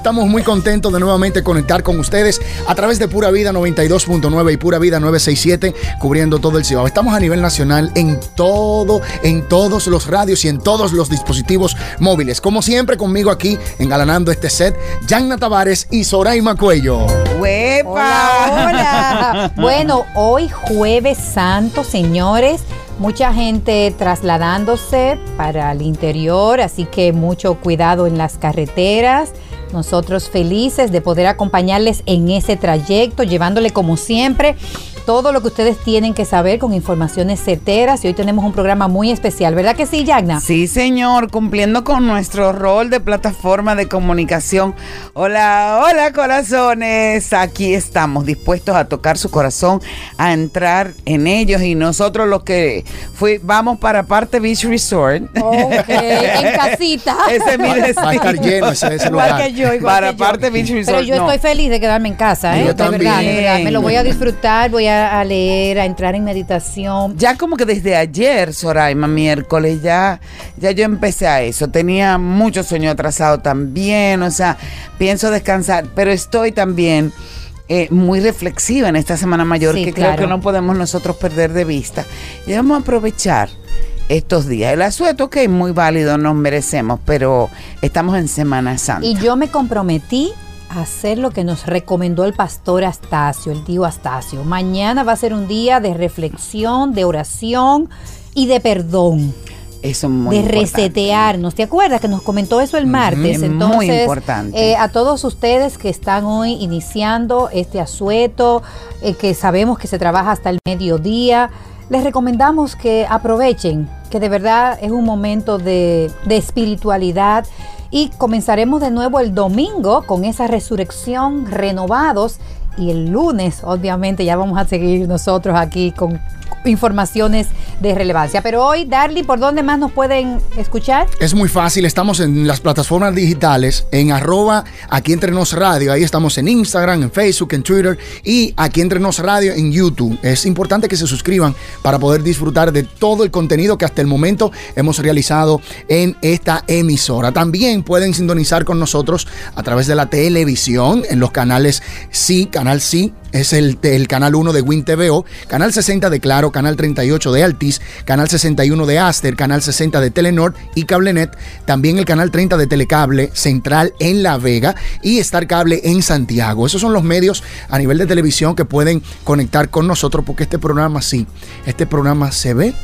Estamos muy contentos de nuevamente conectar con ustedes a través de Pura Vida 92.9 y Pura Vida 967, cubriendo todo el Cibao. Estamos a nivel nacional en todo, en todos los radios y en todos los dispositivos móviles. Como siempre, conmigo aquí, engalanando este set, Yanna Tavares y Soraima Cuello. ¡Huepa! Hola, hola. bueno, hoy Jueves Santo, señores mucha gente trasladándose para el interior, así que mucho cuidado en las carreteras. Nosotros felices de poder acompañarles en ese trayecto, llevándole como siempre todo lo que ustedes tienen que saber con informaciones certeras y hoy tenemos un programa muy especial, ¿verdad que sí, Yagna? Sí, señor, cumpliendo con nuestro rol de plataforma de comunicación. Hola, hola corazones, aquí estamos dispuestos a tocar su corazón, a entrar en ellos y nosotros los que fui, vamos para Parte Beach Resort. Ok, en casita. Ese mi Va a estar lleno ese, ese lugar. Igual que yo, igual para Parte Beach Resort. Pero yo estoy feliz de quedarme en casa, ¿eh? Yo de verdad, de verdad. Me lo voy a también. disfrutar, voy a, a leer, a entrar en meditación. Ya como que desde ayer, Soraima, miércoles, ya, ya yo empecé a eso. Tenía mucho sueño atrasado también, o sea, pienso descansar, pero estoy también eh, muy reflexiva en esta Semana Mayor Sí, que creo que no podemos nosotros perder de vista. Y vamos a aprovechar estos días. El asueto, ok, muy válido, nos merecemos, pero estamos en Semana Santa. Y yo me comprometí hacer lo que nos recomendó el pastor Astacio, el tío Astacio. Mañana va a ser un día de reflexión, de oración y de perdón, Eso es muy de importante. resetearnos. ¿Te acuerdas que nos comentó eso el martes? es muy Entonces, importante. eh, a todos ustedes que están hoy iniciando este asueto, eh, que sabemos que se trabaja hasta el mediodía, les recomendamos que aprovechen, que de verdad es un momento de, de espiritualidad y comenzaremos de nuevo el domingo con esa resurrección renovados y el lunes obviamente ya vamos a seguir nosotros aquí con informaciones de relevancia. Pero hoy, Darly, ¿por dónde más nos pueden escuchar? Es muy fácil, estamos en las plataformas digitales, en arroba aquí entre nos radio, ahí estamos en Instagram, en Facebook, en Twitter y aquí entre nos radio en YouTube. Es importante que se suscriban para poder disfrutar de todo el contenido que hasta el momento hemos realizado en esta emisora. También pueden sintonizar con nosotros a través de la televisión en los canales Sí, Canal Sí, es el, el canal 1 de Win TVO, canal 60 de Claro, canal 38 de Altis, canal 61 de Aster, canal 60 de Telenor y Cablenet, también el canal 30 de Telecable Central en La Vega y Star Cable en Santiago. Esos son los medios a nivel de televisión que pueden conectar con nosotros porque este programa sí, este programa se ve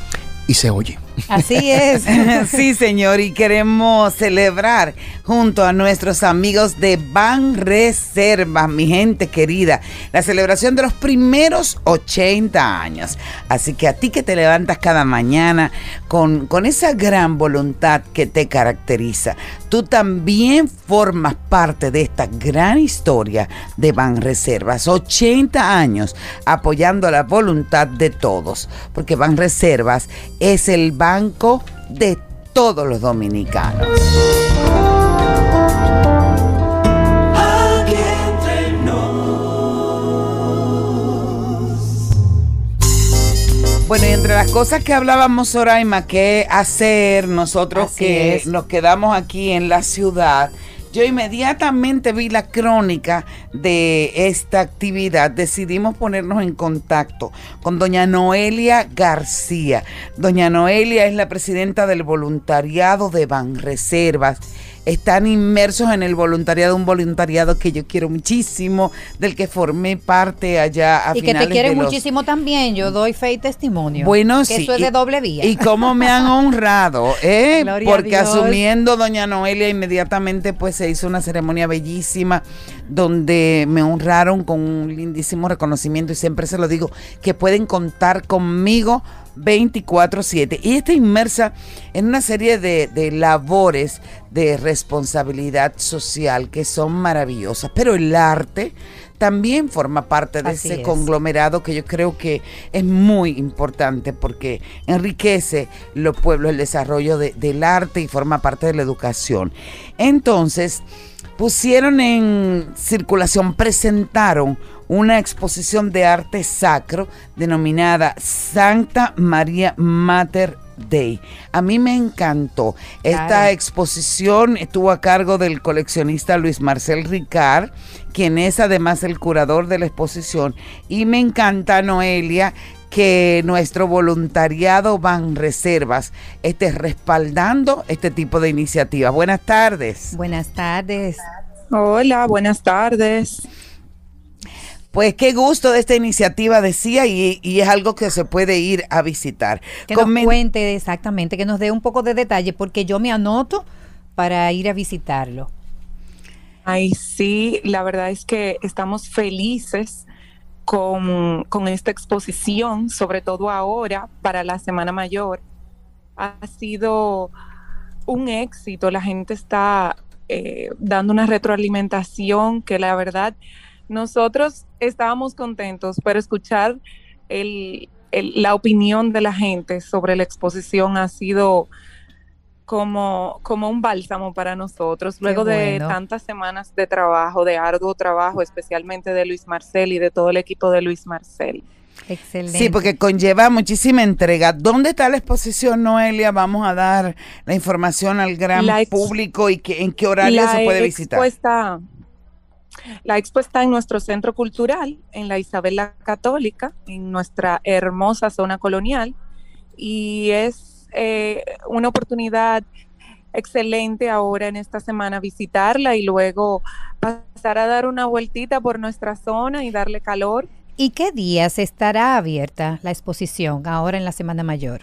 y se oye. Así es. sí, señor, y queremos celebrar junto a nuestros amigos de Ban Reservas, mi gente querida, la celebración de los primeros 80 años. Así que a ti que te levantas cada mañana con, con esa gran voluntad que te caracteriza, tú también formas parte de esta gran historia de Ban Reservas. 80 años apoyando la voluntad de todos, porque Ban Reservas es el banco de todos los dominicanos. Bueno, y entre las cosas que hablábamos, Soraima, que hacer nosotros Así que es. nos quedamos aquí en la ciudad, yo inmediatamente vi la crónica de esta actividad. Decidimos ponernos en contacto con doña Noelia García. Doña Noelia es la presidenta del voluntariado de Banreservas. Están inmersos en el voluntariado, un voluntariado que yo quiero muchísimo, del que formé parte allá a y que te quieren los muchísimo también. Yo doy fe y testimonio. bueno, que sí. Eso es de doble vía. Y cómo me han honrado, ¿eh? Gloria a Porque asumiendo doña Noelia, inmediatamente pues se hizo una ceremonia bellísima donde me honraron con un lindísimo reconocimiento y siempre se lo digo, que pueden contar conmigo 24/7. Y está inmersa en una serie de, de labores de responsabilidad social que son maravillosas, pero el arte también forma parte de Así ese es. conglomerado que yo creo que es muy importante porque enriquece los pueblos, el desarrollo de- del arte y forma parte de la educación. Entonces, pusieron en circulación, presentaron una exposición de arte sacro denominada Santa María Mater Day. A mí me encantó. Esta Claro. exposición estuvo a cargo del coleccionista Luis Marcel Ricard, quien es además el curador de la exposición. Y me encanta, Noelia, que nuestro voluntariado Van Reservas esté respaldando este tipo de iniciativas. Buenas tardes. Buenas tardes. Hola, buenas tardes. Pues qué gusto de esta iniciativa, decía, y, y es algo que se puede ir a visitar. Que nos cuente exactamente, que nos dé un poco de detalle, porque yo me anoto para ir a visitarlo. Ay, sí, la verdad es que estamos felices con, con esta exposición, sobre todo ahora para la Semana Mayor. Ha sido un éxito, la gente está eh, dando una retroalimentación que la verdad nosotros estábamos contentos, pero escuchar el- el- la opinión de la gente sobre la exposición ha sido como, como un bálsamo para nosotros. Luego de tantas semanas de trabajo, de arduo trabajo, especialmente de Luis Marcel y de todo el equipo de Luis Marcel. Excelente. Sí, porque conlleva muchísima entrega. ¿Dónde está la exposición, Noelia? Vamos a dar la información al gran público y que, en qué horario La se puede visitar. está- la expo está en nuestro centro cultural, en la Isabela Católica, en nuestra hermosa zona colonial, y es eh, una oportunidad excelente ahora en esta semana visitarla y luego pasar a dar una vueltita por nuestra zona y darle calor. ¿Y qué días estará abierta la exposición ahora en la Semana Mayor?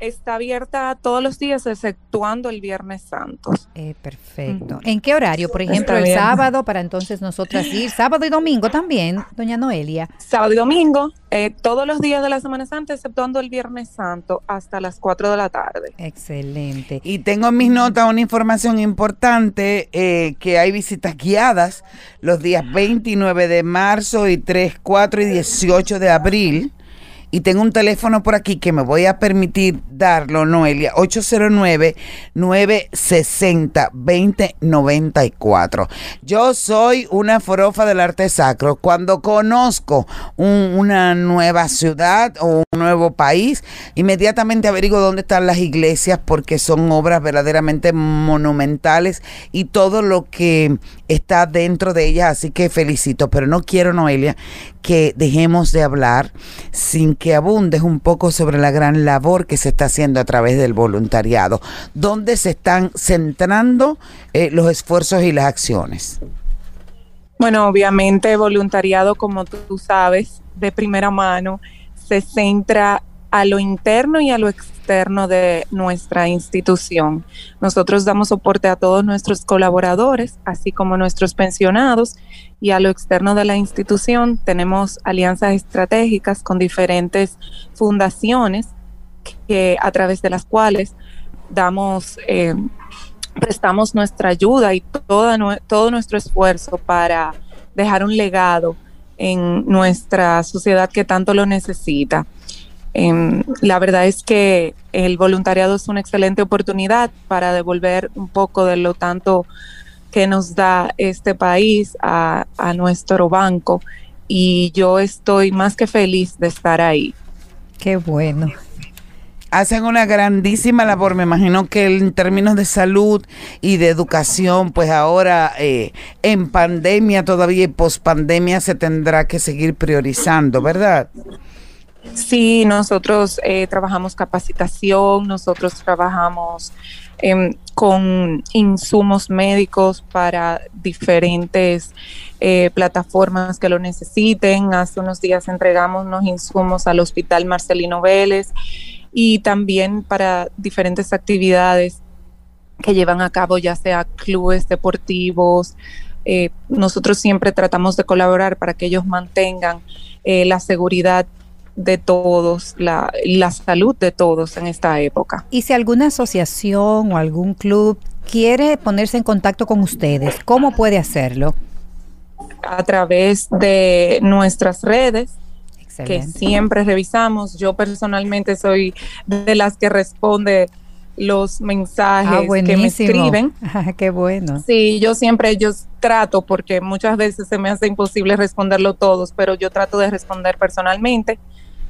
Está abierta todos los días, exceptuando el Viernes Santo. Eh, perfecto. ¿En qué horario? Por ejemplo, Está el bien. sábado, para entonces nosotras ir. Sábado y domingo también, doña Noelia. Sábado y domingo, eh, todos los días de la Semana Santa, exceptuando el Viernes Santo, hasta las 4 de la tarde. Excelente. Y tengo en mis notas una información importante, eh, que hay visitas guiadas los días 29 de marzo y 3, 4 y 18 de abril. Y tengo un teléfono por aquí que me voy a permitir darlo, Noelia, 809-960-2094. Yo soy una forofa del arte sacro. Cuando conozco un- una nueva ciudad o un nuevo país, inmediatamente averiguo dónde están las iglesias porque son obras verdaderamente monumentales y todo lo que está dentro de ellas. Así que felicito, pero no quiero, Noelia, que dejemos de hablar sin que abundes un poco sobre la gran labor que se está haciendo a través del voluntariado, donde se están centrando eh, los esfuerzos y las acciones. Bueno, obviamente voluntariado, como tú sabes, de primera mano, se centra a lo interno y a lo externo de nuestra institución. Nosotros damos soporte a todos nuestros colaboradores, así como nuestros pensionados, y a lo externo de la institución tenemos alianzas estratégicas con diferentes fundaciones que a través de las cuales damos eh, prestamos nuestra ayuda y toda, todo nuestro esfuerzo para dejar un legado en nuestra sociedad que tanto lo necesita. Em, la verdad es que el voluntariado es una excelente oportunidad para devolver un poco de lo tanto que nos da este país a, a nuestro banco y yo estoy más que feliz de estar ahí. Qué bueno. Hacen una grandísima labor, me imagino que en términos de salud y de educación, pues ahora eh, en pandemia todavía y pospandemia se tendrá que seguir priorizando, ¿verdad? Sí, nosotros eh, trabajamos capacitación, nosotros trabajamos em, con insumos médicos para diferentes eh, plataformas que lo necesiten. Hace unos días entregamos unos insumos al Hospital Marcelino Vélez y también para diferentes actividades que llevan a cabo, ya sea clubes deportivos. Eh, nosotros siempre tratamos de colaborar para que ellos mantengan eh, la seguridad de todos, la, la salud de todos en esta época. Y si alguna asociación o algún club quiere ponerse en contacto con ustedes, ¿cómo puede hacerlo? A través de nuestras redes, que siempre revisamos. Yo personalmente soy de las que responde los Ah, mensajes que me escriben. Ah, Qué bueno. Sí, yo siempre yo trato porque muchas veces se me hace imposible responderlo todos, pero yo trato de responder personalmente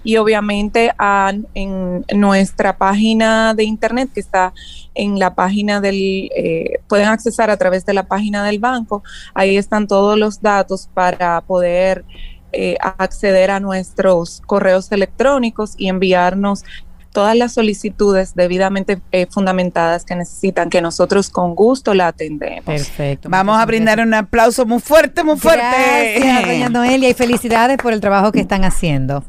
y obviamente a, en nuestra página de internet que está en la página del, eh, pueden accesar a través de la página del banco, ahí están todos los datos para poder eh, acceder a nuestros correos electrónicos y enviarnos todas las solicitudes debidamente eh, fundamentadas que necesitan, que nosotros con gusto la atendemos. Perfecto. Vamos a brindar un aplauso muy fuerte, muy fuerte. Gracias, doña Noelia, y felicidades por el trabajo que están haciendo.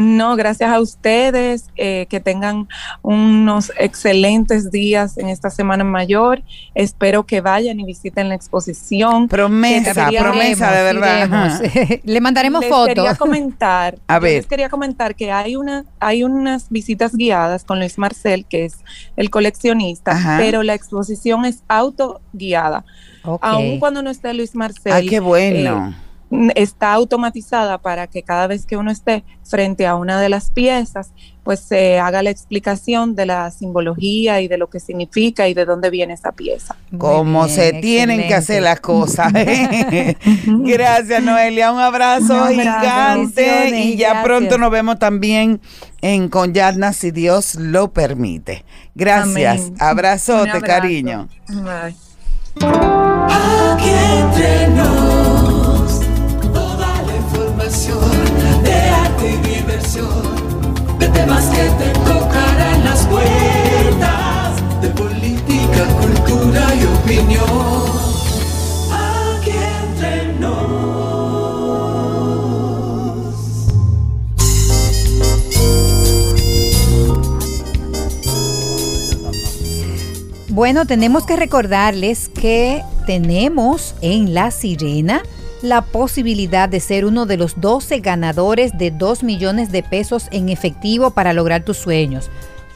No, gracias a ustedes, eh, que tengan unos excelentes días en esta Semana Mayor. Espero que vayan y visiten la exposición. Promesa, promesa de verdad. Le mandaremos les fotos. Quería comentar, A ver. Les quería comentar que hay una, hay unas visitas guiadas con Luis Marcel, que es el coleccionista, Ajá. pero la exposición es autoguiada. Ok. Aun cuando no esté Luis Marcel, Ay, qué bueno. eh, está automatizada para que cada vez que uno esté frente a una de las piezas, pues se haga la explicación de la simbología y de lo que significa y de dónde viene esa pieza. Como bien, se tienen que hacer las cosas. gracias, Noelia. Un abrazo Un abrazo. gigante. Y ya gracias. pronto nos vemos también en Conyatna, si Dios lo permite. Gracias. Amén. Abrazote, Un abrazo. cariño. Bye. De temas que te tocarán las puertas, de política, cultura y opinión. Aquí. Bueno, tenemos que recordarles que tenemos en La Sirena la posibilidad de ser uno de los 12 ganadores de 2 millones de pesos en efectivo para lograr tus sueños.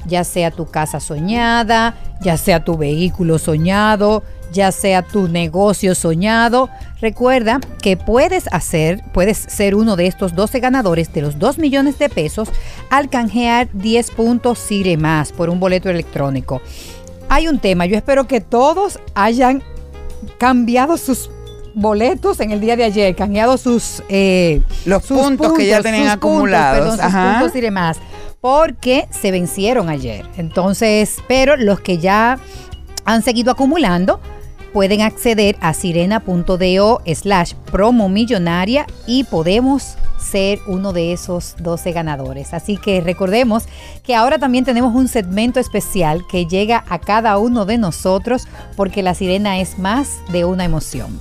Ya sea tu casa soñada, ya sea tu vehículo soñado, ya sea tu negocio soñado. Recuerda que puedes hacer, puedes ser uno de estos 12 ganadores de los 2 millones de pesos al canjear 10 puntos Sire más por un boleto electrónico hay un tema. Yo espero que todos hayan cambiado sus boletos en el día de ayer, cambiado sus, eh, Los sus puntos que ya tenían acumulados. perdón, sus puntos y demás, porque se vencieron ayer. Entonces, pero los que ya han seguido acumulando pueden acceder a sirena.do slash promo millonaria y podemos ser uno de esos 12 ganadores. Así que recordemos que ahora también tenemos un segmento especial que llega a cada uno de nosotros porque la sirena es más de una emoción.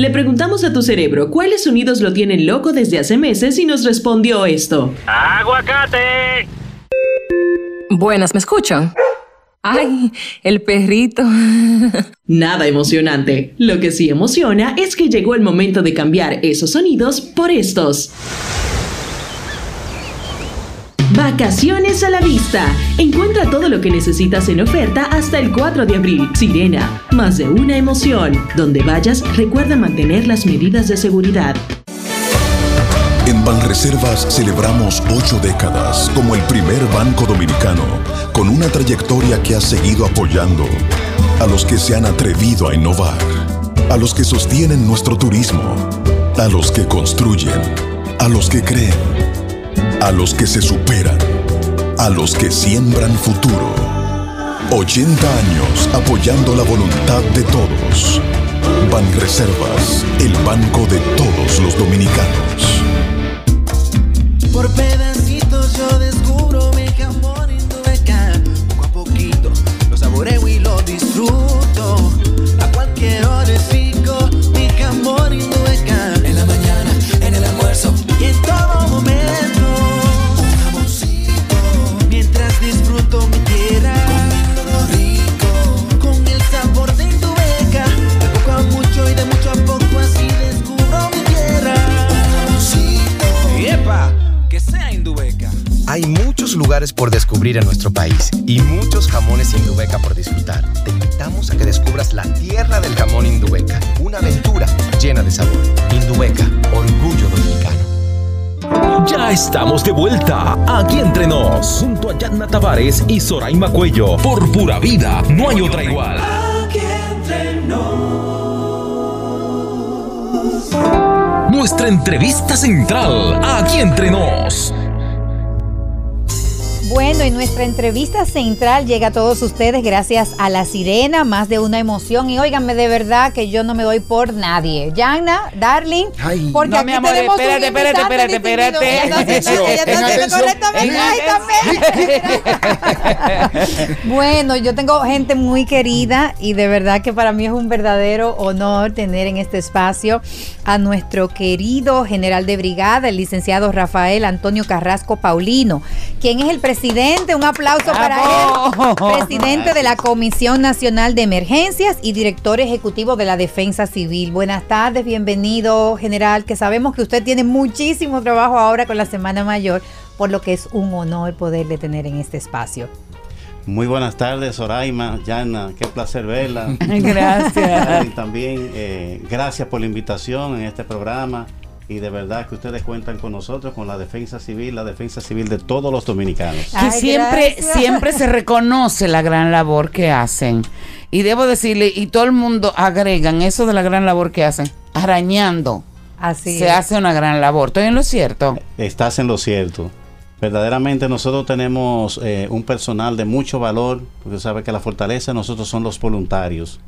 Le preguntamos a tu cerebro cuáles sonidos lo tienen loco desde hace meses y nos respondió esto. ¡Aguacate! Buenas, ¿me escuchan? Ay, el perrito. Nada emocionante. Lo que sí emociona es que llegó el momento de cambiar esos sonidos por estos. Vacaciones a la vista. Encuentra todo lo que necesitas en oferta hasta el 4 de abril. Sirena, más de una emoción. Donde vayas, recuerda mantener las medidas de seguridad. En Banreservas celebramos ocho décadas como el primer banco dominicano con una trayectoria que ha seguido apoyando a los que se han atrevido a innovar, a los que sostienen nuestro turismo, a los que construyen, a los que creen, a los que se superan, a los que siembran futuro. 80 años apoyando la voluntad de todos. Banreservas, el banco de todos los dominicanos. Por pedacitos yo descubro mi jamón Indubeca. Poco a poquito lo saboreo y lo disfruto. Lugares por descubrir en nuestro país y muchos jamones Indubeca por disfrutar. Te invitamos a que descubras la tierra del jamón Indubeca, una aventura llena de sabor. Indubeca, orgullo dominicano. Ya estamos de vuelta aquí entre nos, junto a Yanna Tavares y Soraima Cuello. Por pura vida, no hay otra igual. Nuestra entrevista central, aquí entre nos. Bueno, y nuestra entrevista central llega a todos ustedes gracias a La Sirena, más de una emoción. Y óiganme, de verdad que yo no me doy por nadie. Yana, darling, Ay. porque No, aquí mi amor, tenemos un espérate, espérate, espérate, espérate. Bueno, yo tengo gente muy querida y de verdad que para mí es un verdadero honor tener en este espacio a nuestro querido general de brigada, el licenciado Rafael Antonio Carrasco Paulino, quien es el presidente, un aplauso para él, presidente de la Comisión Nacional de Emergencias y director ejecutivo de la Defensa Civil. Buenas tardes, bienvenido general, que sabemos que usted tiene muchísimo trabajo ahora con la Semana Mayor, por lo que es un honor poderle tener en este espacio. Muy buenas tardes, Soraima, Yana, qué placer verla. Gracias. Y también eh, gracias por la invitación en este programa y de verdad que ustedes cuentan con nosotros, con la defensa civil, la defensa civil de todos los dominicanos. que Ay, siempre, gracias. siempre se reconoce la gran labor que hacen. Y debo decirle, y todo el mundo agregan eso de la gran labor que hacen, arañando. Así se es. hace una gran labor. ¿Estoy en lo cierto? Estás en lo cierto. Verdaderamente nosotros tenemos eh, un personal de mucho valor, porque sabe que la fortaleza de nosotros son los voluntarios.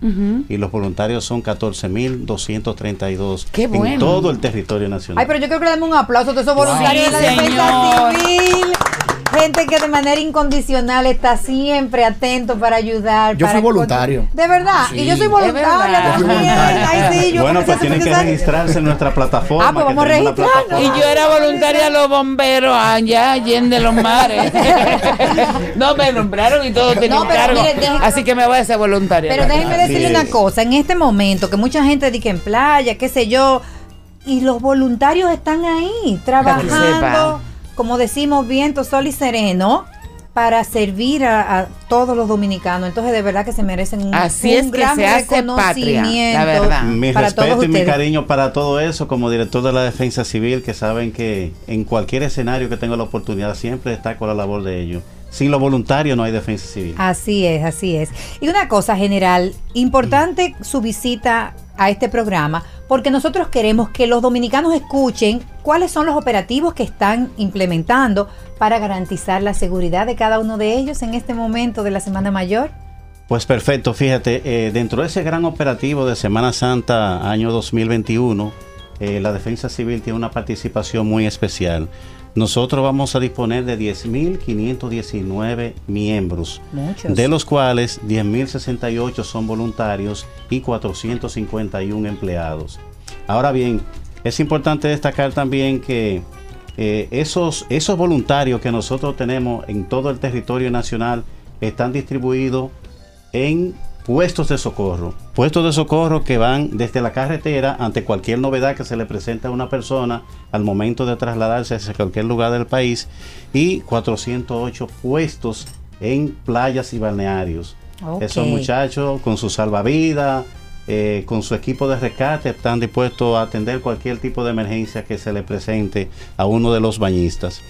Y los voluntarios son 14.232 Qué bueno. en todo el territorio nacional. Ay, pero yo creo que le damos un aplauso a todos esos voluntarios de la defensa señor. civil. Gente que de manera incondicional está siempre atento para ayudar. Yo para fui voluntario. De verdad. Sí. Y yo soy voluntaria también. voluntario. Ay, sí, yo bueno, pues a tienen que registrarse en nuestra plataforma. Ah, pues vamos a registrarnos. Y yo era voluntaria a los bomberos allá, allende los mares. no, me nombraron y todo tenía No, cargo. mire, Así que me voy a hacer voluntaria. Pero déjenme decirle una cosa. En este momento, que mucha gente dice que en playa, qué sé yo, y los voluntarios están ahí, trabajando, sepa. Como decimos, viento, sol y sereno. Para servir a, a todos los dominicanos. Entonces, de verdad que se merecen un, Así un es que gran se hace patria, reconocimiento la verdad. Mi para todos respeto y mi cariño para todo eso como director de la Defensa Civil, que saben que en cualquier escenario que tenga la oportunidad siempre destaco la labor de ellos. Sin los voluntarios no hay defensa civil. Así es, así es. Y una cosa general, importante su visita a este programa, porque nosotros queremos que los dominicanos escuchen cuáles son los operativos que están implementando para garantizar la seguridad de cada uno de ellos en este momento de la Semana Mayor. Pues perfecto, fíjate, eh, dentro de ese gran operativo de Semana Santa año 2021, eh, la Defensa Civil tiene una participación muy especial. Nosotros vamos a disponer de 10.519 miembros, Muchos. de los cuales 10.068 son voluntarios y 451 empleados. Ahora bien, es importante destacar también que eh, esos, esos voluntarios que nosotros tenemos en todo el territorio nacional están distribuidos en puestos de socorro. Puestos de socorro que van desde la carretera ante cualquier novedad que se le presente a una persona al momento de trasladarse hacia cualquier lugar del país y 408 puestos en playas y balnearios. Esos muchachos con su salvavidas, eh, con su equipo de rescate, están dispuestos a atender cualquier tipo de emergencia que se le presente a uno de los bañistas.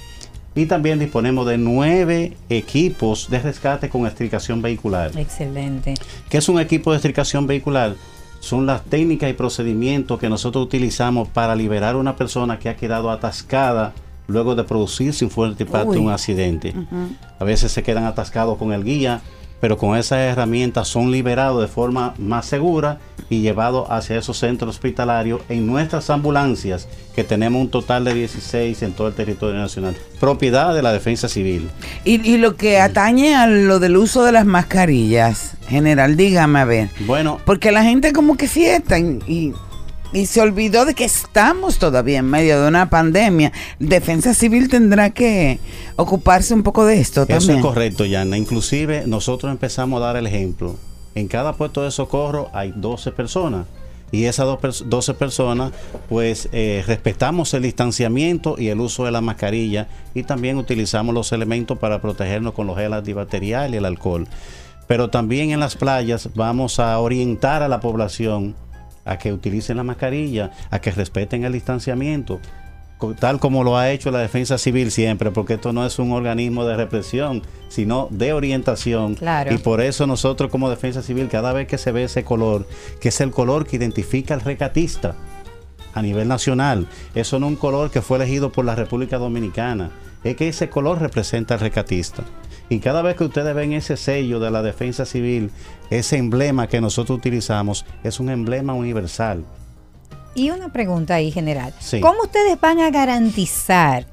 Y también disponemos de nueve equipos de rescate con estricación vehicular. Excelente. ¿Qué es un equipo de estricación vehicular? Son las técnicas y procedimientos que nosotros utilizamos para liberar a una persona que ha quedado atascada luego de producirse un fuerte impacto, Uy. un accidente. A veces se quedan atascados con el guía, pero con esas herramientas son liberados de forma más segura y llevados hacia esos centros hospitalarios en nuestras ambulancias, que tenemos un total de 16 en todo el territorio nacional, propiedad de la Defensa Civil. Y, y lo que atañe a lo del uso de las mascarillas, general, dígame a ver. Bueno, Porque la gente como que fiesta y, y- y se olvidó de que estamos todavía en medio de una pandemia. Defensa Civil tendrá que ocuparse un poco de esto Eso también. es correcto, Yana. Inclusive nosotros empezamos a dar el ejemplo. En cada puesto de socorro hay 12 personas. Y esas dos pers- 12 personas, pues eh, respetamos el distanciamiento y el uso de la mascarilla y también utilizamos los elementos para protegernos con los gel antibacterial y el alcohol. Pero también en las playas vamos a orientar a la población a que utilicen la mascarilla, a que respeten el distanciamiento tal como lo ha hecho la defensa civil siempre, porque esto no es un organismo de represión, sino de orientación. Claro. Y por eso nosotros como defensa civil, cada vez que se ve ese color, que es el color que identifica al recatista a nivel nacional, eso no es un color que fue elegido por la República Dominicana, es que ese color representa al recatista. Y cada vez que ustedes ven ese sello de la defensa civil, ese emblema que nosotros utilizamos, es un emblema universal. Y una pregunta ahí general. Sí. ¿Cómo ustedes van a garantizar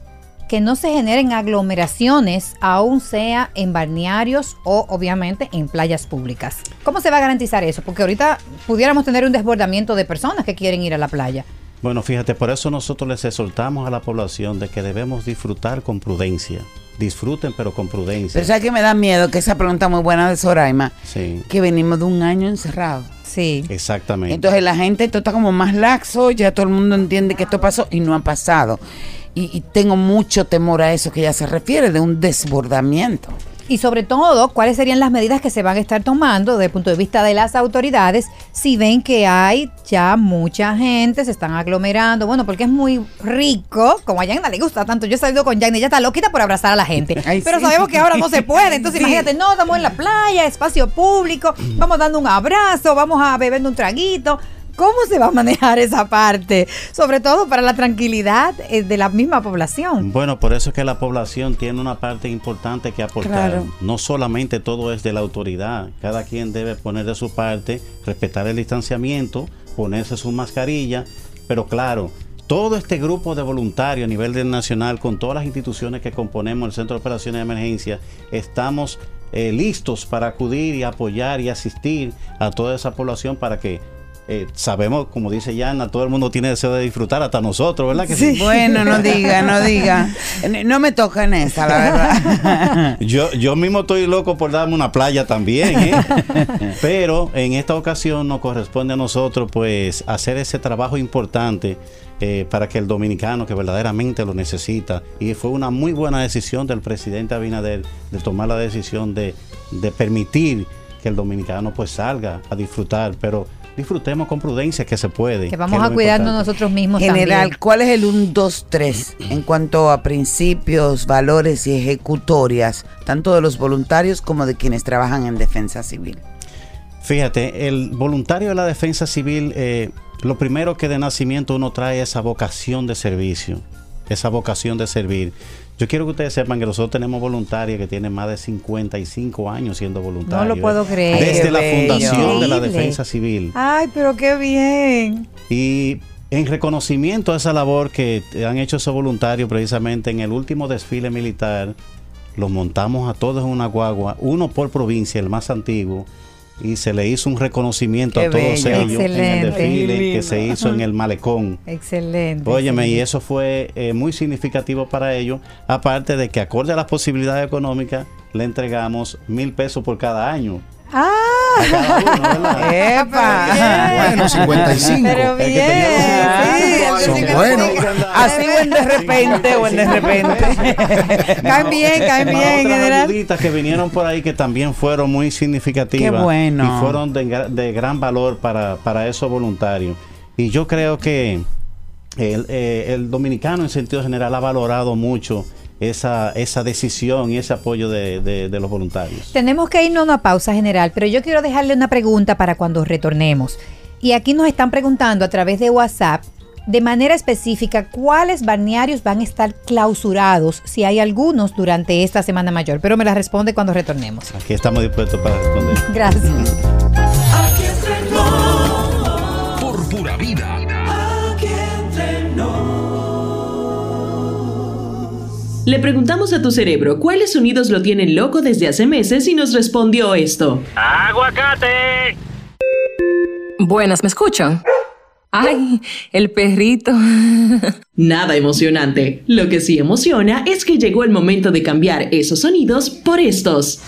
que no se generen aglomeraciones, aún sea en balnearios o obviamente en playas públicas? ¿Cómo se va a garantizar eso? Porque ahorita pudiéramos tener un desbordamiento de personas que quieren ir a la playa. Bueno, fíjate, por eso nosotros les exhortamos a la población de que debemos disfrutar con prudencia. Disfruten, pero con prudencia. Pero ¿sabes que me da miedo? Que esa pregunta muy buena de Soraima, Sí, que venimos de un año encerrado. Sí. exactamente. Entonces la gente, esto está como más laxo, ya todo el mundo entiende que esto pasó y no ha pasado. Y, y tengo mucho temor a eso que ya se refiere, de un desbordamiento. Y sobre todo, ¿cuáles serían las medidas que se van a estar tomando desde el punto de vista de las autoridades si ven que hay ya mucha gente, se están aglomerando? Bueno, porque es muy rico, como a Yagna le gusta tanto. Yo he salido con Yagna, ella está loquita por abrazar a la gente. Ay, Pero sí. sabemos que ahora no se puede. Entonces, Sí. imagínate, no, estamos en la playa, espacio público, vamos dando un abrazo, vamos a beber un traguito. ¿Cómo se va a manejar esa parte? Sobre todo para la tranquilidad eh, de la misma población. Bueno, por eso es que la población tiene una parte importante que aportar. Claro. No solamente todo es de la autoridad, cada quien debe poner de su parte, respetar el distanciamiento, ponerse su mascarilla, pero claro, todo este grupo de voluntarios a nivel nacional, con todas las instituciones que componemos el Centro de Operaciones de Emergencia, estamos eh, listos para acudir y apoyar y asistir a toda esa población para que eh, sabemos, como dice Yana, todo el mundo tiene deseo de disfrutar, hasta nosotros, ¿verdad que sí? Bueno, no diga, no diga. No me toca en esa, la verdad. Yo, yo mismo estoy loco por darme una playa también, ¿eh? pero en esta ocasión nos corresponde a nosotros pues hacer ese trabajo importante eh, para que el dominicano que verdaderamente lo necesita y fue una muy buena decisión del presidente Abinader de tomar la decisión de, de permitir que el dominicano pues salga a disfrutar, pero disfrutemos con prudencia que se puede. Que vamos a cuidarnos importante. nosotros mismos General, también. ¿cuál es el 1, 2, 3 en cuanto a principios, valores y ejecutorias, tanto de los voluntarios como de quienes trabajan en defensa civil? Fíjate, el voluntario de la defensa civil, eh, lo primero que de nacimiento uno trae es esa vocación de servicio, esa vocación de servir. Yo quiero que ustedes sepan que nosotros tenemos voluntarios que tienen más de 55 años siendo voluntarios. No lo puedo creer. Desde la fundación de la defensa civil. Ay, pero qué bien. Y en reconocimiento a esa labor que han hecho esos voluntarios precisamente en el último desfile militar, los montamos a todos en una guagua, uno por provincia, el más antiguo, y se le hizo un reconocimiento Qué a todos bello. ellos en el desfile que se hizo en el malecón. Excelente. Óyeme, y eso fue eh, muy significativo para ellos, aparte de que acorde a las posibilidades económicas, le entregamos mil pesos por cada año. Ah. ¡Epa! Bueno, 55. pero bien. sí, Son 55. buenos. Así buen de repente, buen de repente. Caen bien, caen bien, otras general. ayuditas que vinieron por ahí que también fueron muy significativas. Qué bueno. Y fueron de, gra- de gran valor para, para esos voluntarios. Y yo creo que el, eh, el dominicano en sentido general ha valorado mucho esa, esa decisión y ese apoyo de, de- de los voluntarios. Tenemos que irnos a una pausa general, pero yo quiero dejarle una pregunta para cuando retornemos. Y aquí nos están preguntando a través de WhatsApp de manera específica cuáles balnearios van a estar clausurados, si hay algunos durante esta Semana Mayor, pero me la responde cuando retornemos. Aquí estamos dispuestos para responder. Gracias. Le preguntamos a tu cerebro cuáles sonidos lo tienen loco desde hace meses y nos respondió esto. ¡Aguacate! Buenas, ¿me escuchan? ¡Ay, el perrito! Nada emocionante. Lo que sí emociona es que llegó el momento de cambiar esos sonidos por estos.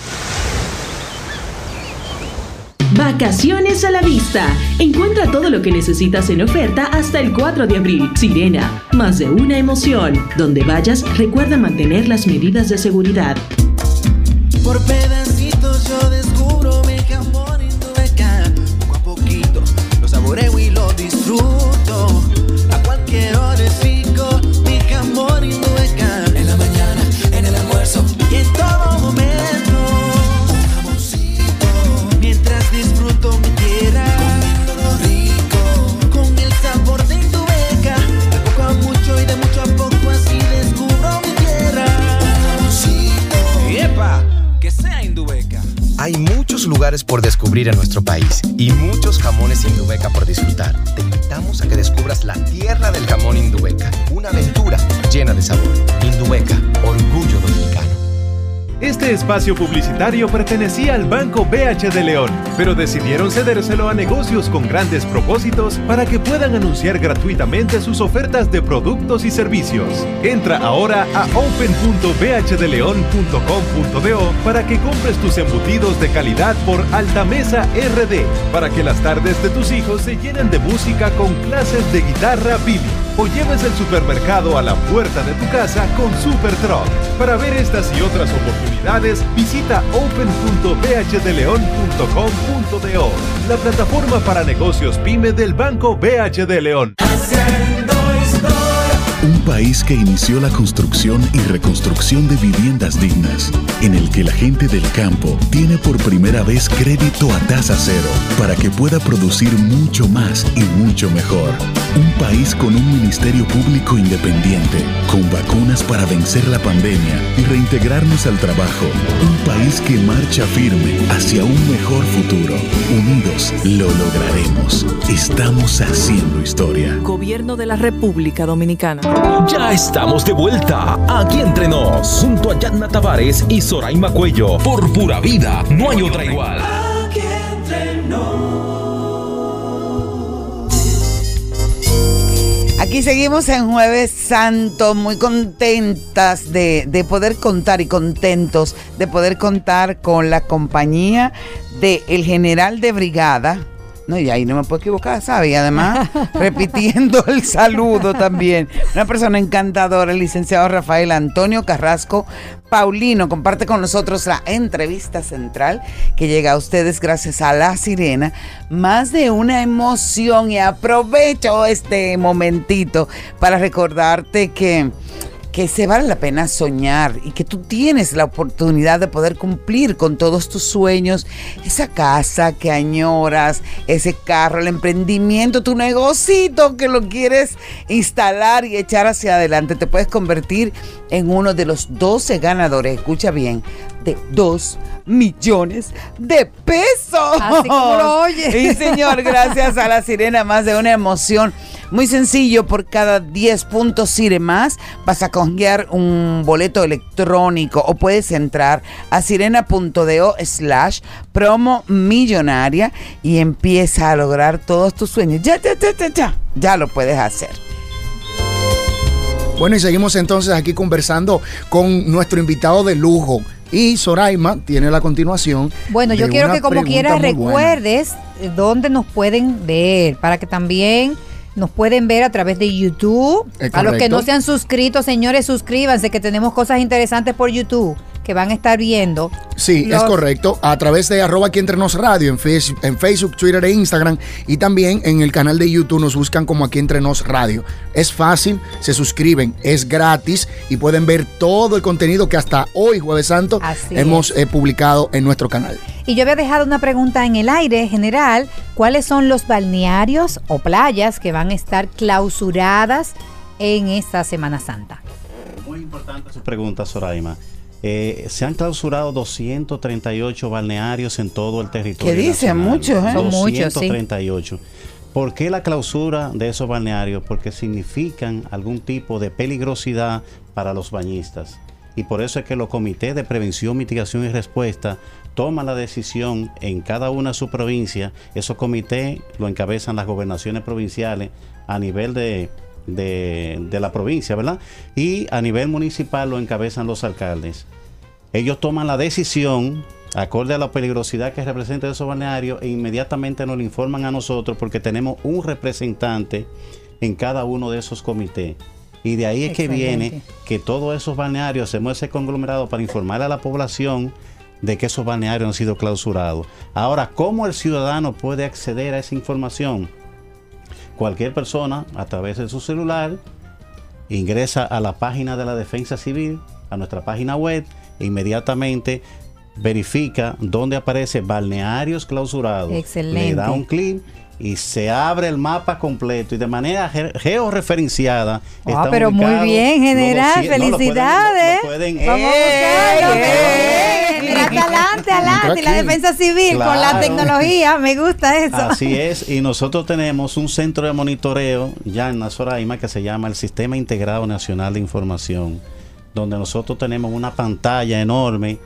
Vacaciones a la vista. Encuentra todo lo que necesitas en oferta hasta el 4 de abril. Sirena, más de una emoción. Donde vayas, recuerda mantener las medidas de seguridad. Por lugares por descubrir en nuestro país y muchos jamones Indubeca por disfrutar. Te invitamos a que descubras la tierra del jamón Indubeca, una aventura llena de sabor. Indubeca, orgullo dominicano. Este espacio publicitario pertenecía al Banco BH de León, pero decidieron cedérselo a negocios con grandes propósitos para que puedan anunciar gratuitamente sus ofertas de productos y servicios. Entra ahora a open.bhdeleon.com.do para que compres tus embutidos de calidad por Altamesa RD, para que las tardes de tus hijos se llenen de música con clases de guitarra Billy o lleves el supermercado a la puerta de tu casa con Super Truck. Para ver estas y otras oportunidades, visita open.bhdeleon.com.do, la plataforma para negocios pyme del Banco BH de León. Un país que inició la construcción y reconstrucción de viviendas dignas, en el que la gente del campo tiene por primera vez crédito a tasa cero para que pueda producir mucho más y mucho mejor. Un país con un ministerio público independiente, con vacunas para vencer la pandemia y reintegrarnos al trabajo. Un país que marcha firme hacia un mejor futuro. Unidos lo lograremos. Estamos haciendo historia. Gobierno de la República Dominicana. Ya estamos de vuelta aquí entre nos, junto a Yadna Tavares y Soraima Cuello. Por pura vida, no hay otra igual. Aquí seguimos en Jueves Santo, muy contentas de, de poder contar y contentos de poder contar con la compañía de el general de brigada. No, y ahí no me puedo equivocar, ¿sabe? Y además, repitiendo el saludo también. Una persona encantadora, el licenciado Rafael Antonio Carrasco Paulino, comparte con nosotros la entrevista central que llega a ustedes gracias a La Sirena. Más de una emoción y aprovecho este momentito para recordarte que que se vale la pena soñar y que tú tienes la oportunidad de poder cumplir con todos tus sueños, esa casa que añoras, ese carro, el emprendimiento, tu negocito que lo quieres instalar y echar hacia adelante, te puedes convertir en uno de los 12 ganadores, escucha bien, de 2 millones de pesos. Así como lo. Sí, señor, gracias a la sirena, más de una emoción. Muy sencillo, por cada 10 puntos Sire más vas a congear un boleto electrónico o puedes entrar a sirena.do slash promo millonaria y empieza a lograr todos tus sueños. Ya, ya, ya, ya, ya, ya lo puedes hacer. Bueno, y seguimos entonces aquí conversando con nuestro invitado de lujo. Y Soraima tiene la continuación. Bueno, yo quiero que como quiera buena. recuerdes dónde nos pueden ver, para que también nos pueden ver a través de YouTube. A los que no se han suscrito, señores, suscríbanse, que tenemos cosas interesantes por YouTube que van a estar viendo. Sí, Los- es correcto. A través de arroba aquí entre nos radio en, Face- en Facebook, Twitter e Instagram. Y también en el canal de YouTube nos buscan como aquí entre nos radio. Es fácil, se suscriben, es gratis y pueden ver todo el contenido que hasta hoy, Jueves Santo, Así hemos eh, publicado en nuestro canal. Y yo había dejado una pregunta en el aire general. ¿Cuáles son los balnearios o playas que van a estar clausuradas en esta Semana Santa? Muy importante su pregunta, Soraima. Eh, se han clausurado 238 balnearios en todo el territorio. ¿Qué dice? nacional. Muchos, ¿eh? Son muchos, sí. 238. ¿Por qué la clausura de esos balnearios? Porque significan algún tipo de peligrosidad para los bañistas. Y por eso es que los comités de prevención, mitigación y respuesta toman la decisión en cada una de sus provincias. Esos comités lo encabezan las gobernaciones provinciales a nivel de, de, de la provincia, ¿verdad? Y a nivel municipal lo encabezan los alcaldes. Ellos toman la decisión acorde a la peligrosidad que representa esos balnearios e inmediatamente nos lo informan a nosotros porque tenemos un representante en cada uno de esos comités. Y de ahí es que viene que todos esos balnearios hacemos ese conglomerado para informar a la población de que esos balnearios han sido clausurados. Ahora, ¿cómo el ciudadano puede acceder a esa información? Cualquier persona, a través de su celular, ingresa a la página de la Defensa Civil, a nuestra página web, e inmediatamente verifica dónde aparece balnearios clausurados. Excelente. Le da un clic y se abre el mapa completo y de manera ge- georreferenciada. Ah, pero muy bien, general, 200 no, lo pueden- felicidades. lo pueden- Vamos a ¡Ey, buscarlo. ey! General, adelante, adelante. La defensa civil con la tecnología, me gusta eso. Así es, y nosotros tenemos un centro de monitoreo ya en Nazoraima que se llama el Sistema Integrado Nacional de Información, donde nosotros tenemos una pantalla enorme,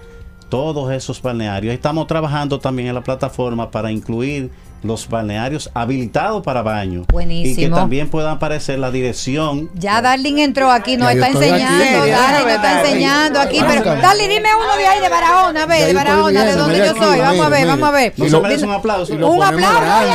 todos esos balnearios. Estamos trabajando también en la plataforma para incluir los balnearios habilitados para baño. Y que Buenísimo. también pueda aparecer la dirección. Ya Darling entró aquí, nos está aquí. enseñando, Sí, Darling nos está enseñando aquí, pero. Darling, dime uno de ahí de Barahona, a ver, de Barahona, de donde yo aquí, soy, vamos a ver, vamos a ver. ¿No se merece un aplauso? y lo Un aplauso, grande.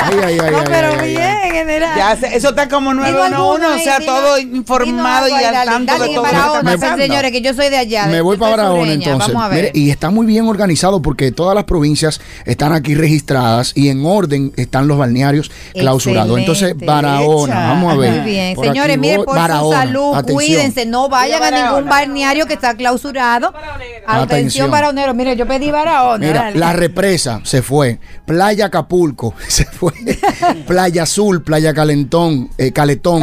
Ay, ay, ay, No, ay, pero ay, ay, bien, general. Ya, eso está como Dino 911, o sea, todo informado dino y al tanto de todo señores, que yo soy de allá. Me voy para Barahona entonces. Vamos a ver. Y está muy bien organizado porque todas las provincias están aquí registradas y en orden están los balnearios clausurados. Entonces. Barahona, vamos a ver. Muy bien. Por Señores, aquí miren, por Barahona. su salud, Atención. cuídense, no vayan a ningún balneario que está clausurado. Atención, Atención. Baraonero. Mire, yo pedí Barahona. Mira, dale. la represa se fue. Playa Acapulco se fue. Playa Azul, Playa Calentón, eh, Caletón.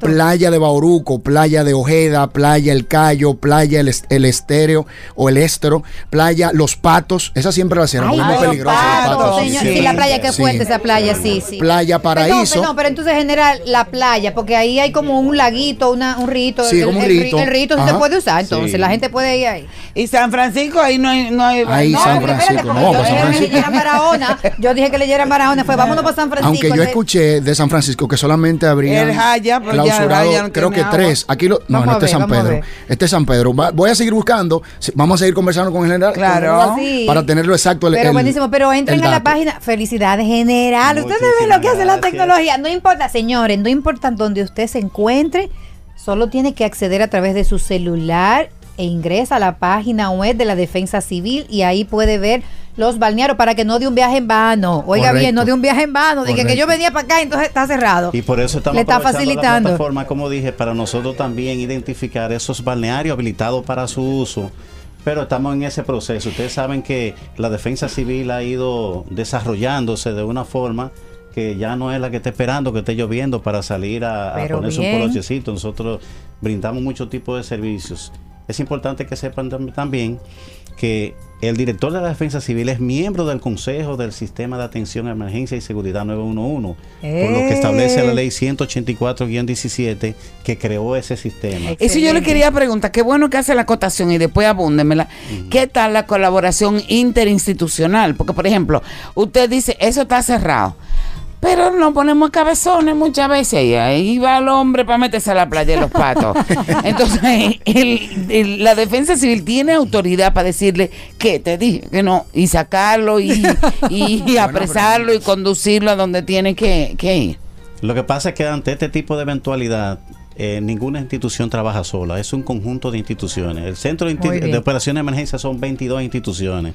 Playa de Bauruco, Playa de Ojeda, Playa El Cayo, Playa El, el Estéreo o El Estero, Playa Los Patos. Esa siempre la cierran Ay, porque es muy peligrosa. Los patos, Patos, señor. sí. Sí, la playa, qué Sí. fuerte esa playa, sí, sí. Playa Paraíso. Perdón, perdón, pero entonces general la playa, porque ahí hay como un laguito, una, un rito. Sí, el, como un rito. El rito se puede usar, entonces Sí. la gente puede ir ahí. Y San Francisco, ahí no hay. No hay Ahí no, San Francisco, espérate, no, yo- San Francisco. leyeran Barahona, yo dije que leyeran Barahona, fue vámonos para San Francisco. Aunque yo entonces- escuché de San Francisco que solamente ya el clausurado, no creo que agua. tres. Aquí lo, no, no, a este es San Pedro. Este es San Pedro. Voy a seguir buscando. Vamos a seguir conversando con el general. Claro. Para tenerlo exacto. el- Pero buenísimo, pero entren a la dato. Página. Felicidades general. Ustedes ven lo que hace la tecnología. No importa, señores, no importa donde usted se encuentre, solo tiene que acceder a través de su celular e ingresa a la página web de la Defensa Civil y ahí puede ver los balnearios para que no de un viaje en vano. Oiga Correcto. bien, no de un viaje en vano. Dije que yo venía para acá y entonces está cerrado. Y por eso estamos Le está facilitando. la plataforma, como dije, para nosotros también identificar esos balnearios habilitados para su uso. Pero estamos en ese proceso. Ustedes saben que la defensa civil ha ido desarrollándose de una forma que ya no es la que está esperando que esté lloviendo para salir a, a un polochecito. Nosotros brindamos mucho tipo de servicios. Es importante que sepan tam- también que el director de la Defensa Civil es miembro del Consejo del Sistema de Atención a Emergencia y Seguridad 911, por lo que establece la Eh. ley 184-17 que creó ese sistema. Eso yo le quería preguntar, qué bueno que hace la acotación y después abúndemela. ¿Qué tal la colaboración interinstitucional? Porque, por ejemplo, usted dice, eso está cerrado. Pero nos ponemos cabezones muchas veces y ahí va el hombre para meterse a la playa de los patos. Entonces, el- el- la defensa civil tiene autoridad para decirle que te dije que no, y sacarlo y, y- y apresarlo y conducirlo a donde tiene que, que ir. Lo que pasa es que ante este tipo de eventualidad, eh, ninguna institución trabaja sola, es un conjunto de instituciones. El Centro de, de Operaciones de Emergencia son 22 instituciones.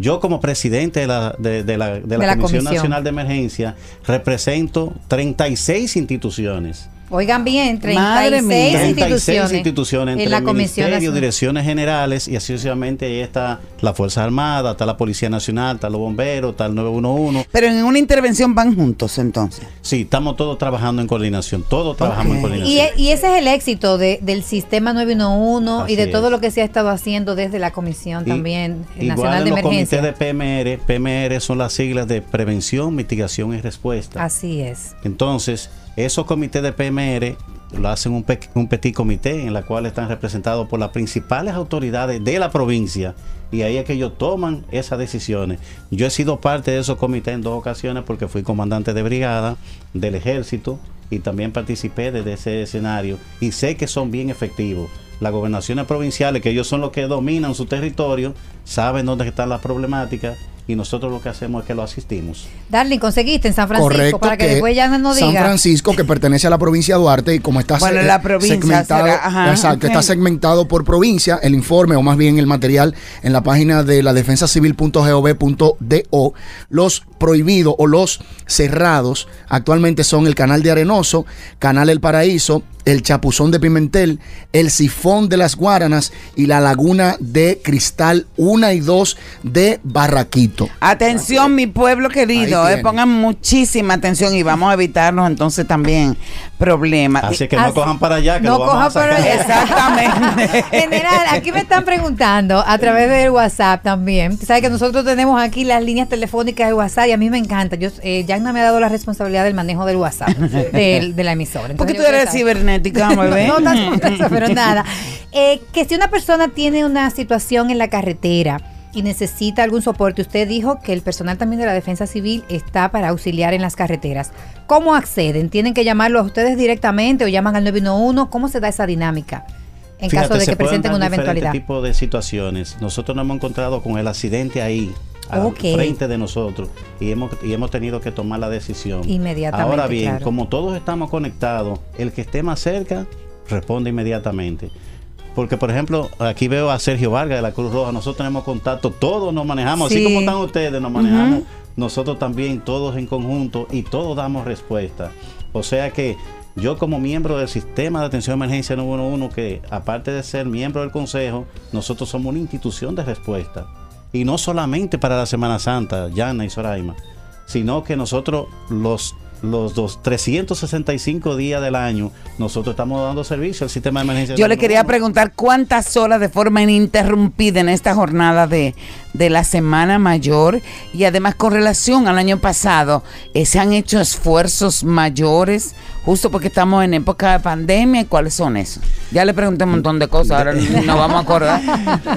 Yo como presidente de la, de, de la, de la comisión. Nacional de Emergencia represento 36 instituciones. Oigan bien, Madre 36 mía. 36 instituciones, instituciones entre en la Comisión Nacional. direcciones generales y así sucesivamente. Ahí está la Fuerza Armada, está la Policía Nacional, está los bomberos, está el 911. Pero en una intervención van juntos entonces. Sí, estamos todos trabajando en coordinación, todos trabajamos en coordinación. Y, e- y ese es el éxito de- del sistema 911 Así y de todo es. lo que se ha estado haciendo desde la Comisión Y- también Igual Nacional de en los Emergencia. comités de PMR, PMR son las siglas de prevención, mitigación y respuesta. Así es. Entonces, esos comités de PMR lo hacen un, un petit comité en la cual están representados por las principales autoridades de la provincia y ahí es que ellos toman esas decisiones. Yo he sido parte de esos comités en dos ocasiones porque fui comandante de brigada del ejército y también participé desde ese escenario y sé que son bien efectivos. Las gobernaciones provinciales, que ellos son los que dominan su territorio, saben dónde están las problemáticas y nosotros lo que hacemos es que lo asistimos. Darling, conseguiste en San Francisco Correcto, para que, después ya no San diga. Francisco, que pertenece a la provincia de Duarte, y como está Bueno, se- la provincia segmentado, será- ajá, exacto, ok. está segmentado por provincia, el informe, o más bien el material, en la página de la defensacivil.gov.do, los prohibidos o los cerrados actualmente son el canal de Arenoso, canal El Paraíso, el Chapuzón de Pimentel, el Sifón de las Guaranas y la Laguna de Cristal 1 y 2 de Barraquito. Atención, mi pueblo querido, eh, pongan muchísima atención y vamos a evitarnos entonces también problema. Así que no cojan para allá, que no lo vamos a cojan para allá. Exactamente. General, aquí me están preguntando a través del WhatsApp también. Sabes que nosotros tenemos aquí las líneas telefónicas de WhatsApp y a mí me encanta. Yo, eh, Yagna me ha dado la responsabilidad del manejo del WhatsApp de, de la emisora. ¿Por qué Entonces, tú yo eres cibernética, bebé? No, tanto por eso, pero nada. Eh, que si una persona tiene una situación en la carretera y necesita algún soporte, usted dijo que el personal también de la Defensa Civil está para auxiliar en las carreteras. ¿Cómo acceden? ¿Tienen que llamarlo a ustedes directamente o llaman al 911? ¿Cómo se da esa dinámica en Fíjate, caso de que presenten una eventualidad? tipos de situaciones. Nosotros nos hemos encontrado con el accidente ahí, al frente de nosotros, y hemos, y hemos tenido que tomar la decisión. Inmediatamente, Ahora bien, claro. como todos estamos conectados, el que esté más cerca responde inmediatamente. Porque, por ejemplo, aquí veo a Sergio Vargas de la Cruz Roja. Nosotros tenemos contacto, todos nos manejamos, Sí. así como están ustedes, nos manejamos. Nosotros también, todos en conjunto, y todos damos respuesta. O sea que yo como miembro del sistema de atención de emergencia 911, que aparte de ser miembro del consejo, nosotros somos una institución de respuesta. Y no solamente para la Semana Santa, Yana y Soraima, sino que nosotros los, los dos, 365 días del año, nosotros estamos dando servicio al sistema de emergencia. Yo le quería 911. preguntar cuántas horas de forma ininterrumpida en esta jornada de, de la Semana Mayor y además con relación al año pasado, eh, ¿se han hecho esfuerzos mayores justo porque estamos en época de pandemia? ¿Y ¿Cuáles son esos? Ya le pregunté un montón de cosas, ahora no vamos a acordar.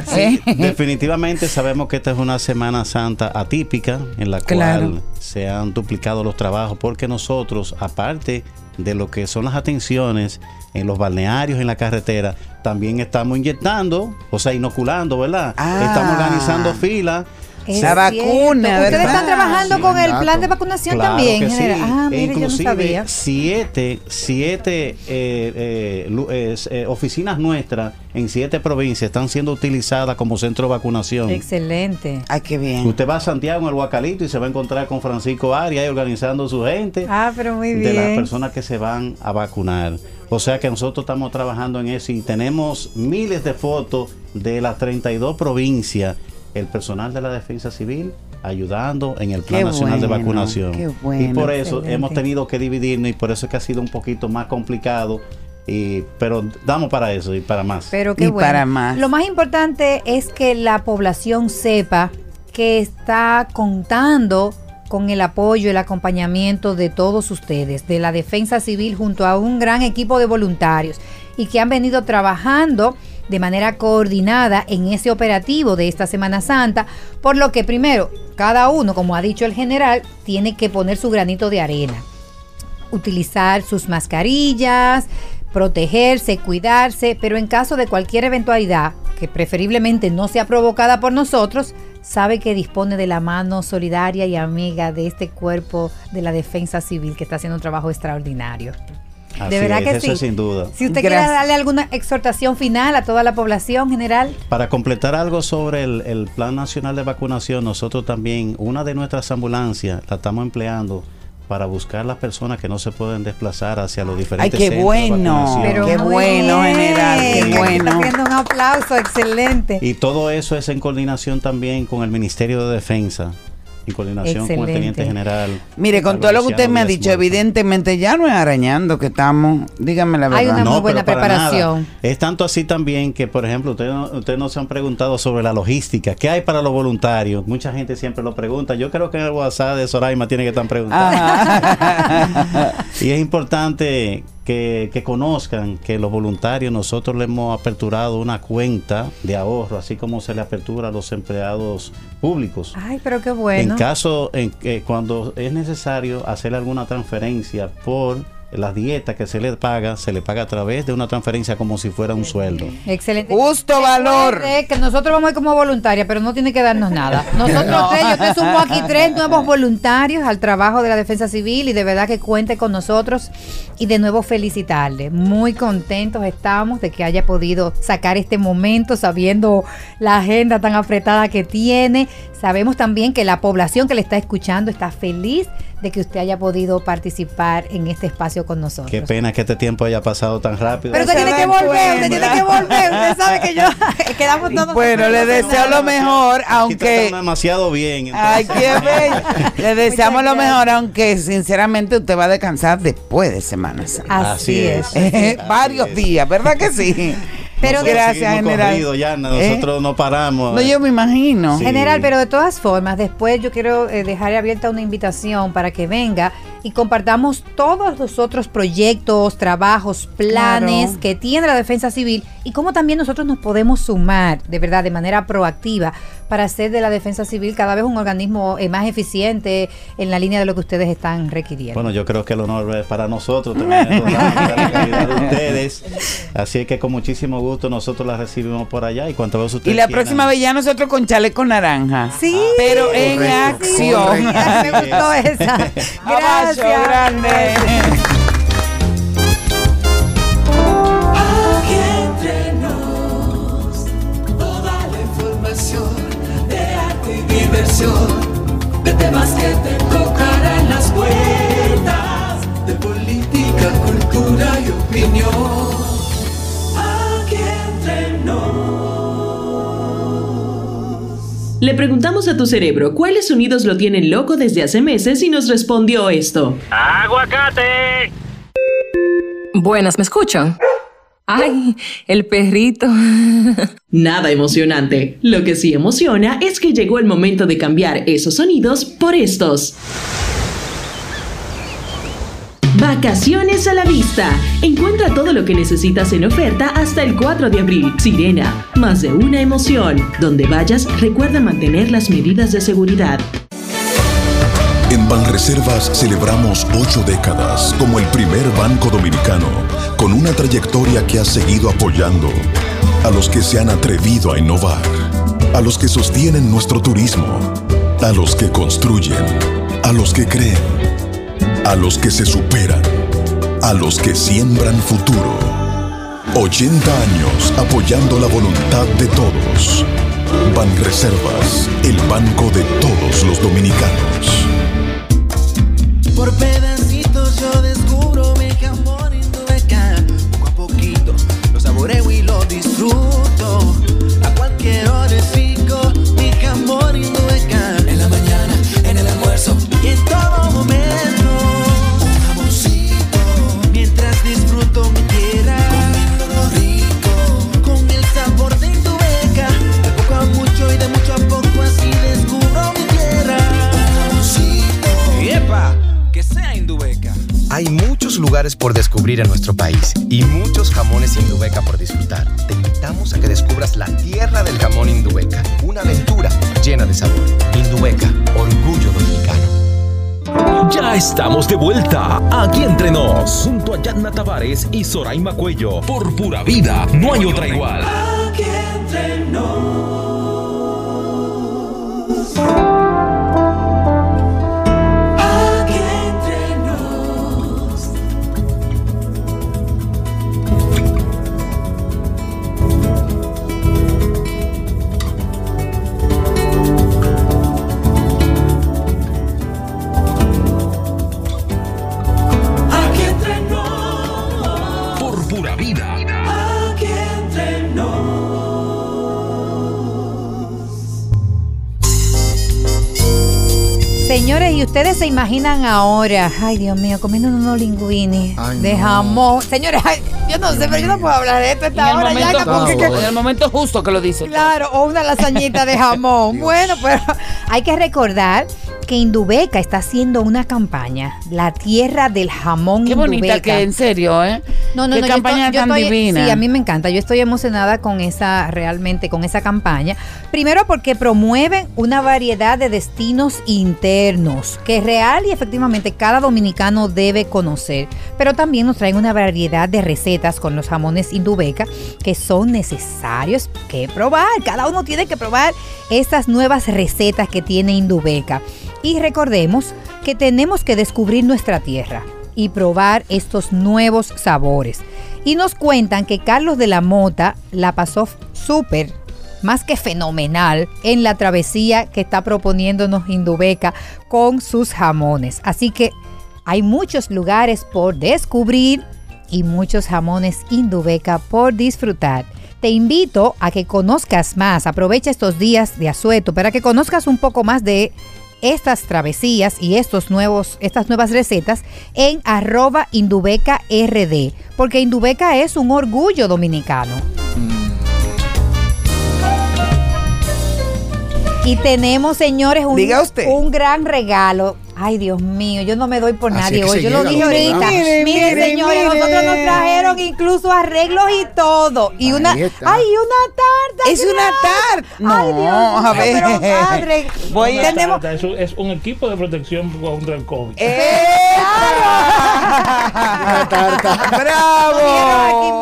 Sí, ¿Eh? definitivamente sabemos que esta es una Semana Santa atípica en la Claro. cual se han duplicado los trabajos porque nosotros, aparte de lo que son las atenciones en los balnearios, en la carretera, también estamos inyectando, o sea, inoculando, ¿verdad? Ah. Estamos organizando filas. Es La cierto. vacuna, Ustedes ¿verdad? están trabajando Sí, con el plan de vacunación Claro también, sí. Ah, E mire, yo no inclusive sabía. siete, siete eh, eh, eh, eh, oficinas nuestras en siete provincias están siendo utilizadas como centro de vacunación. Excelente. Ay, qué bien. Usted va a Santiago en el Guacalito y se va a encontrar con Francisco Arias ahí organizando su gente Ah, pero muy de las bien. personas que se van a vacunar. O sea que nosotros estamos trabajando en eso y tenemos miles de fotos de las 32 provincias, el personal de la Defensa Civil ayudando en el Plan Qué Nacional de Vacunación. qué y por eso Excelente. hemos tenido que dividirnos y por eso es que ha sido un poquito más complicado. Y, pero damos para eso y para más. Pero qué Y bueno. para más. Lo más importante es que la población sepa que está contando con el apoyo y el acompañamiento de todos ustedes, de la Defensa Civil junto a un gran equipo de voluntarios y que han venido trabajando de manera coordinada en ese operativo de esta Semana Santa, por lo que primero, cada uno, como ha dicho el general, tiene que poner su granito de arena utilizar sus mascarillas, protegerse, cuidarse, pero en caso de cualquier eventualidad que preferiblemente no sea provocada por nosotros, sabe que dispone de la mano solidaria y amiga de este cuerpo de la defensa civil que está haciendo un trabajo extraordinario. Así de verdad es, que eso sí. es sin duda. Si usted quiere Gracias. darle alguna exhortación final a toda la población general, Para completar algo sobre el, el Plan Nacional de Vacunación, nosotros también, una de nuestras ambulancias la estamos empleando para buscar las personas que no se pueden desplazar hacia los Ay, diferentes qué centros de bueno. vacunación. pero Qué bueno, bien. general, qué bueno. Haciendo un aplauso, excelente. Y todo eso es en coordinación también con el Ministerio de Defensa, en coordinación con el Excelente. Teniente General. Mire, con todo lo que usted me ha dicho, evidentemente ya no es arañando que estamos. Dígame la Hay verdad. una muy buena preparación. Es tanto así también que, por ejemplo, ustedes no, ustedes no se han preguntado sobre la logística. ¿Qué hay para los voluntarios? Mucha gente siempre lo pregunta. Yo creo que en el WhatsApp de Soraima tiene que estar preguntando. Ajá. Y es importante que, que conozcan que los voluntarios nosotros le hemos aperturado una cuenta de ahorro, así como se le apertura a los empleados públicos. Ay, pero qué bueno. En caso, en que cuando es necesario hacer alguna transferencia por la dieta que se le paga, se le paga a través de una transferencia como si fuera un sueldo. Excelente. Justo valor. Que nosotros vamos a ir como voluntaria, pero no tiene que darnos nada. Nosotros tres, yo te sumo aquí tres nuevos voluntarios al trabajo de la defensa civil y de verdad que cuente con nosotros y de nuevo felicitarle. Muy contentos estamos de que haya podido sacar este momento sabiendo la agenda tan apretada que tiene. Sabemos también que la población que le está escuchando está feliz de que usted haya podido participar en este espacio con nosotros. Qué pena que este tiempo haya pasado tan rápido. Pero usted tiene que volver, usted tiene que volver. Usted sabe que yo quedamos todos. Bueno, le deseo lo mejor, aunque. demasiado bien. Ay, qué bello. Le deseamos lo mejor, aunque sinceramente usted va a descansar después de Semana Santa. Así es. Varios días, ¿verdad que sí? Pero Nosotros gracias, general. corrido, Yana, ¿Eh? nosotros no paramos. No, yo me imagino. Sí. General, pero de todas formas, después yo quiero eh, dejar abierta una invitación para que venga y compartamos todos los otros proyectos, trabajos, planes Claro. que tiene la defensa civil y cómo también nosotros nos podemos sumar de verdad de manera proactiva para hacer de la defensa civil cada vez un organismo eh, más eficiente en la línea de lo que ustedes están requiriendo. Bueno, yo creo que el honor es para nosotros también la calidad de ustedes. Así que con muchísimo gusto nosotros la recibimos por allá y cuanto vez Y ustedes la quieran. próxima vez ya nosotros con chaleco naranja. Sí. Pero en acción. correcto. Me gustó esa. Gracias. grande. Diversión, de temas que te tocarán las puertas, de política, cultura y opinión. Aquí entre nos. Le preguntamos a tu cerebro cuáles sonidos lo tienen loco desde hace meses y nos respondió esto. ¡Aguacate! Buenas, ¿me escuchan? ¡Ay, el perrito! Nada emocionante. Lo que sí emociona es que llegó el momento de cambiar esos sonidos por estos. Vacaciones a la vista. Encuentra todo lo que necesitas en oferta hasta el 4 de abril. Sirena, más de una emoción. Donde vayas, recuerda mantener las medidas de seguridad. Banreservas celebramos ocho décadas como el primer banco dominicano con una trayectoria que ha seguido apoyando a los que se han atrevido a innovar, a los que sostienen nuestro turismo, a los que construyen, a los que creen, a los que se superan, a los que siembran futuro. 80 años apoyando la voluntad de todos. Banreservas, el banco de todos los dominicanos. Por pedacitos yo descubro mi jamón Indubeca. Poco a poquito lo saboreo y lo disfruto. A cualquier hora descubrir en nuestro país y muchos jamones Indubeca por disfrutar. Te invitamos a que descubras la tierra del jamón Indubeca, una aventura llena de sabor. Indubeca, orgullo dominicano. Ya estamos de vuelta aquí entre nos, junto a Yadna Tavares y Soraima Cuello. Por pura vida, no hay otra igual. Ustedes se imaginan ahora, ay Dios mío, comiendo unos linguini Ay, de no. jamón. Señores, ay, yo no sé, pero yo no puedo hablar de esto esta el, hora ya. momento que- porque justo, que- en el momento justo que lo dice. Claro, o una lasañita de jamón. bueno, pero hay que recordar que Indubeca está haciendo una campaña, la tierra del jamón Qué bonita Indubeca. que, en serio, ¿eh? No, no, Qué no, yo campaña yo tan estoy- divina. Sí, a mí me encanta. Yo estoy emocionada con esa, realmente, con esa campaña. Primero porque promueven una variedad de destinos internos que real y efectivamente cada dominicano debe conocer. Pero también nos traen una variedad de recetas con los jamones Indubeca que son necesarios que probar. Cada uno tiene que probar esas nuevas recetas que tiene Indubeca. Y recordemos que tenemos que descubrir nuestra tierra y probar estos nuevos sabores. Y nos cuentan que Carlos de la Mota la pasó súper más que fenomenal en la travesía que está proponiéndonos Indubeca con sus jamones. Así que hay muchos lugares por descubrir y muchos jamones Indubeca por disfrutar. Te invito a que conozcas más, aprovecha estos días de asueto para que conozcas un poco más de estas travesías y estos nuevos, estas nuevas recetas en arroba Indubeca RD, porque Indubeca es un orgullo dominicano. Y tenemos, señores, un, Diga usted. un gran regalo. Ay, Dios mío, yo no me doy por Así nadie hoy. Yo lo dije ahorita. Miren, Miren, miren, señores, miren. nosotros nos trajeron incluso arreglos y todo. Y una, está. ay, una tarta. Es una tarta. No, Ay, Dios mío, a ver. pero padre. Voy a Tenemos- Tarta, Es un, es un equipo de protección contra el COVID. Una tarta. ¡Bravo!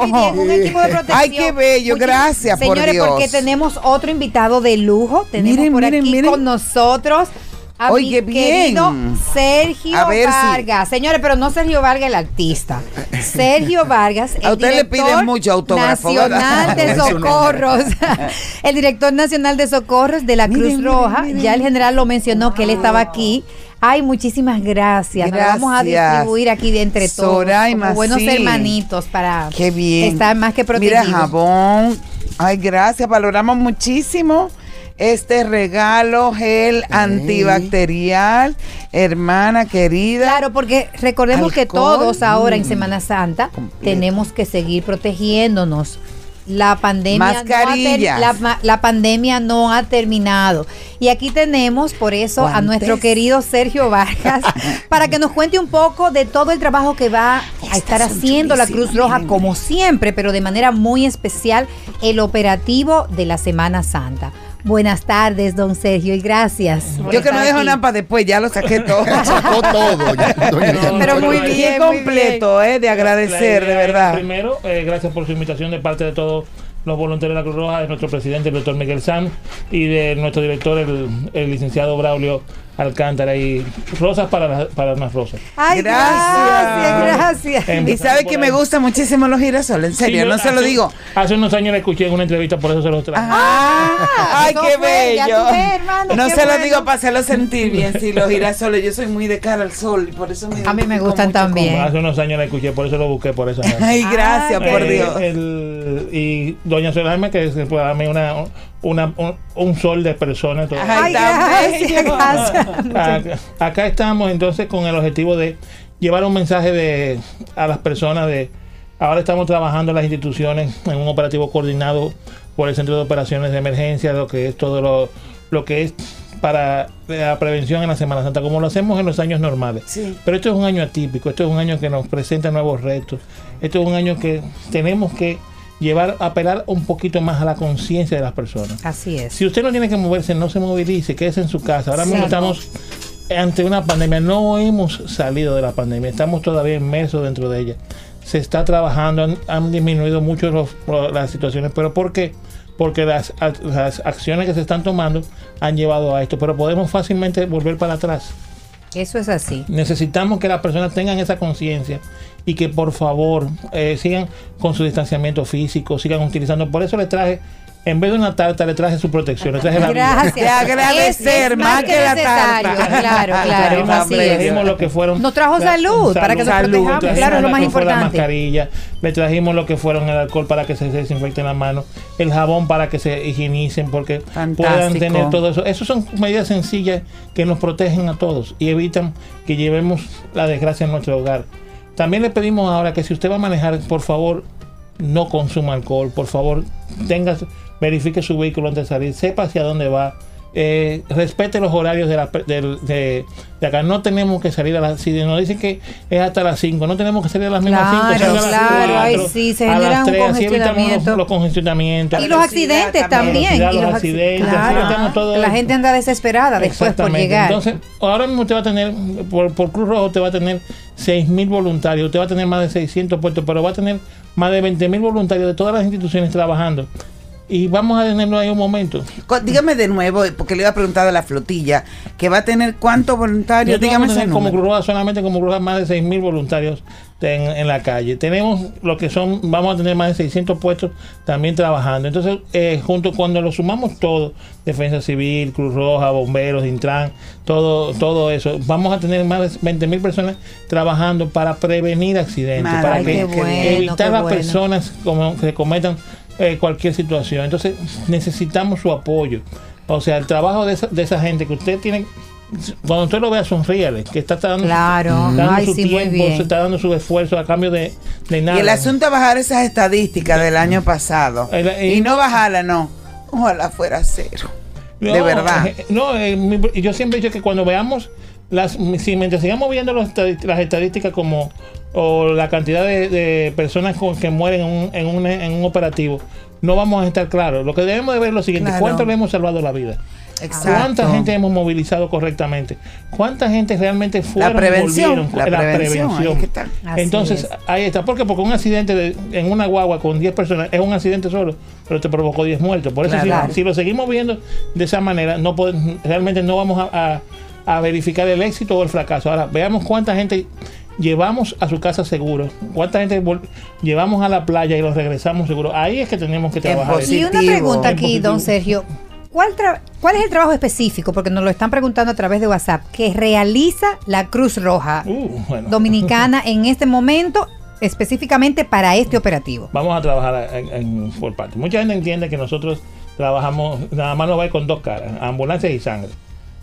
Aquí pidiendo un equipo de protección. Ay, qué bello, gracias, por Señores, Dios. porque tenemos otro invitado de lujo. Tenemos Miren, por miren, aquí miren. con nosotros a Oye, mi bien. querido Sergio A ver si- Vargas. Señores, pero no Sergio Vargas el artista. Sergio Vargas, el A usted le piden mucho autógrafo, ¿verdad? Nacional de. Socorros. el director nacional de Socorros de la Miren, Cruz Roja. miren. Ya el general lo mencionó que él estaba aquí. Ay, muchísimas gracias. Nos vamos a Gracias. distribuir aquí de entre todos. Soraima, como buenos sí. hermanitos para Qué bien. estar más que protegidos. Mira, jabón. Ay, gracias. Valoramos muchísimo este regalo, gel antibacterial, hermana querida. Claro, porque recordemos que todos ahora en Mm. Semana Santa Completo. tenemos que seguir protegiéndonos. La pandemia, no ha la, la pandemia no ha terminado. Y aquí tenemos por eso a nuestro querido Sergio Vargas para que nos cuente un poco de todo el trabajo que va a estar haciendo la Cruz Roja miren, como siempre, pero de manera muy especial el operativo de la Semana Santa. Buenas tardes, don Sergio, y gracias. Yo que no dejo aquí. nada para después, ya lo saqué todo. Sacó todo. ya, doña Diana. Pero muy bien, completo, eh, de agradecer, de verdad. Primero, eh, gracias por su invitación de parte de todos los voluntarios de la Cruz Roja, de nuestro presidente, el doctor Miguel Sanz, y de nuestro director, el, el licenciado Braulio Alcántara. Y rosas para, las- para unas rosas. Ay, gracias, gracias. Y sabe que me gustan muchísimo los girasoles, en serio, Sí, no se lo digo. Hace unos años la escuché en una entrevista, por eso se los traje. Ah, ay, eso qué bello. hermano, no qué se lo digo para hacerlo sentir bien, sí, los girasoles, yo soy muy de cara al sol y por eso me A mí me gustan también. Hace unos años la escuché, por eso lo busqué por esa razón. Ay, gracias, Ay, por Eh, Dios. el- y doña Solarme, que se puede darme una, una, un, un sol de personas. Ay, gracias, gracias. Acá, acá estamos entonces con el objetivo de llevar un mensaje de, a las personas de ahora estamos trabajando en las instituciones en un operativo coordinado por el Centro de Operaciones de Emergencia, lo que es todo lo, lo que es para la prevención en la Semana Santa, como lo hacemos en los años normales. Sí. Pero esto es un año atípico, esto es un año que nos presenta nuevos retos, esto es un año que tenemos que llevar, apelar un poquito más a la conciencia de las personas. Así es. Si usted no tiene que moverse, no se movilice, quédese en su casa. Ahora mismo estamos ante una pandemia, no hemos salido de la pandemia, estamos todavía inmersos dentro de ella. Se está trabajando, han, han disminuido mucho los- las situaciones, pero ¿por qué? Porque las, las acciones que se están tomando han llevado a esto, pero podemos fácilmente volver para atrás. Eso es así. Necesitamos que las personas tengan esa conciencia y que por favor eh, sigan con su distanciamiento físico, sigan utilizando. Por eso le traje, en vez de una tarta, le traje su protección, le traje la vida. Gracias. De agradecer Es- es más que la necesario, tarta. Claro, claro. Trajimos, Así trajimos es. lo que fueron. Nos trajo salud, para que nos protejamos, claro, es lo más que fue La importante. mascarilla, le trajimos lo que fueron el alcohol para que se desinfecten las manos, el jabón para que se higienicen, porque puedan tener todo eso. Esas son medidas sencillas que nos protegen a todos y evitan que llevemos la desgracia en nuestro hogar. También le pedimos ahora que si usted va a manejar, por favor, no consuma alcohol, por favor, tenga, verifique su vehículo antes de salir, sepa hacia dónde va, eh, respete los horarios de, la, de, de acá. No tenemos que salir a las, si nos dicen que es hasta las 5, no tenemos que salir a las mismas 5, Claro, claro, ay, sí, se genera un así evitamos congestionamiento. los, los congestionamientos. Y los accidentes también. velocidad, y los los acci- accidentes, claro. evitamos todo La esto. gente anda desesperada después por llegar. Entonces, ahora mismo usted va a tener, por, por Cruz Roja, usted va a tener 6 mil voluntarios, usted va a tener más de 600 puestos, pero va a tener más de 20 mil voluntarios de todas las instituciones trabajando. Y vamos a tenerlo ahí un momento. Dígame de nuevo, porque le iba a preguntar de la flotilla, que va a tener cuántos voluntarios, Nosotros dígame a ese como. Cruz Roja, solamente como Cruz Roja, más de 6 mil voluntarios en, en la calle. Tenemos lo que son, vamos a tener más de 600 puestos también trabajando. Entonces, eh, junto cuando lo sumamos todo, Defensa Civil, Cruz Roja, Bomberos, Intran, todo, todo eso, vamos a tener más de 20 mil personas trabajando para prevenir accidentes, para que bueno, evitar qué las personas como, que cometan eh, cualquier situación. Entonces, necesitamos su apoyo. O sea, el trabajo de esa, de esa gente que usted tiene, cuando usted lo vea, sonríale, que está, dando, Claro. está dando Ay, su sí, muy tiempo, se está dando su esfuerzo a cambio de, de nada. Y el asunto es bajar esas estadísticas del año pasado. El- y no bajarla, no. Ojalá fuera cero. de verdad. eh, No, eh, mi- yo siempre he dicho que cuando veamos las, si mientras sigamos viendo los las estadísticas como o la cantidad de, de personas con- que mueren en un, en, un, en un operativo, no vamos a estar claros. Lo que debemos de ver es lo siguiente: Claro. ¿cuánto le hemos salvado la vida? Exacto. ¿Cuánta gente hemos movilizado correctamente? ¿Cuánta gente realmente fueron prevención, volvieron? la prevención, ahí que está. Entonces, es. ahí está. ¿Por qué? Porque un accidente de- en una guagua con 10 personas es un accidente solo, pero te provocó 10 muertos. Por eso, si- lo seguimos viendo de esa manera, no podemos- realmente no vamos a, a- a verificar el éxito o el fracaso. Ahora, veamos cuánta gente llevamos a su casa seguro, cuánta gente llevamos a la playa y los regresamos seguro. Ahí es que tenemos que trabajar. Y una pregunta aquí, don Sergio. ¿Cuál, ¿Cuál es el trabajo específico? Porque nos lo están preguntando a través de WhatsApp, que realiza la Cruz Roja Uh, bueno. Dominicana en este momento, específicamente para este operativo. Vamos a trabajar en, en- por parte. Mucha gente entiende que nosotros trabajamos, nada más nos va a ir con dos caras, ambulancias y sangre.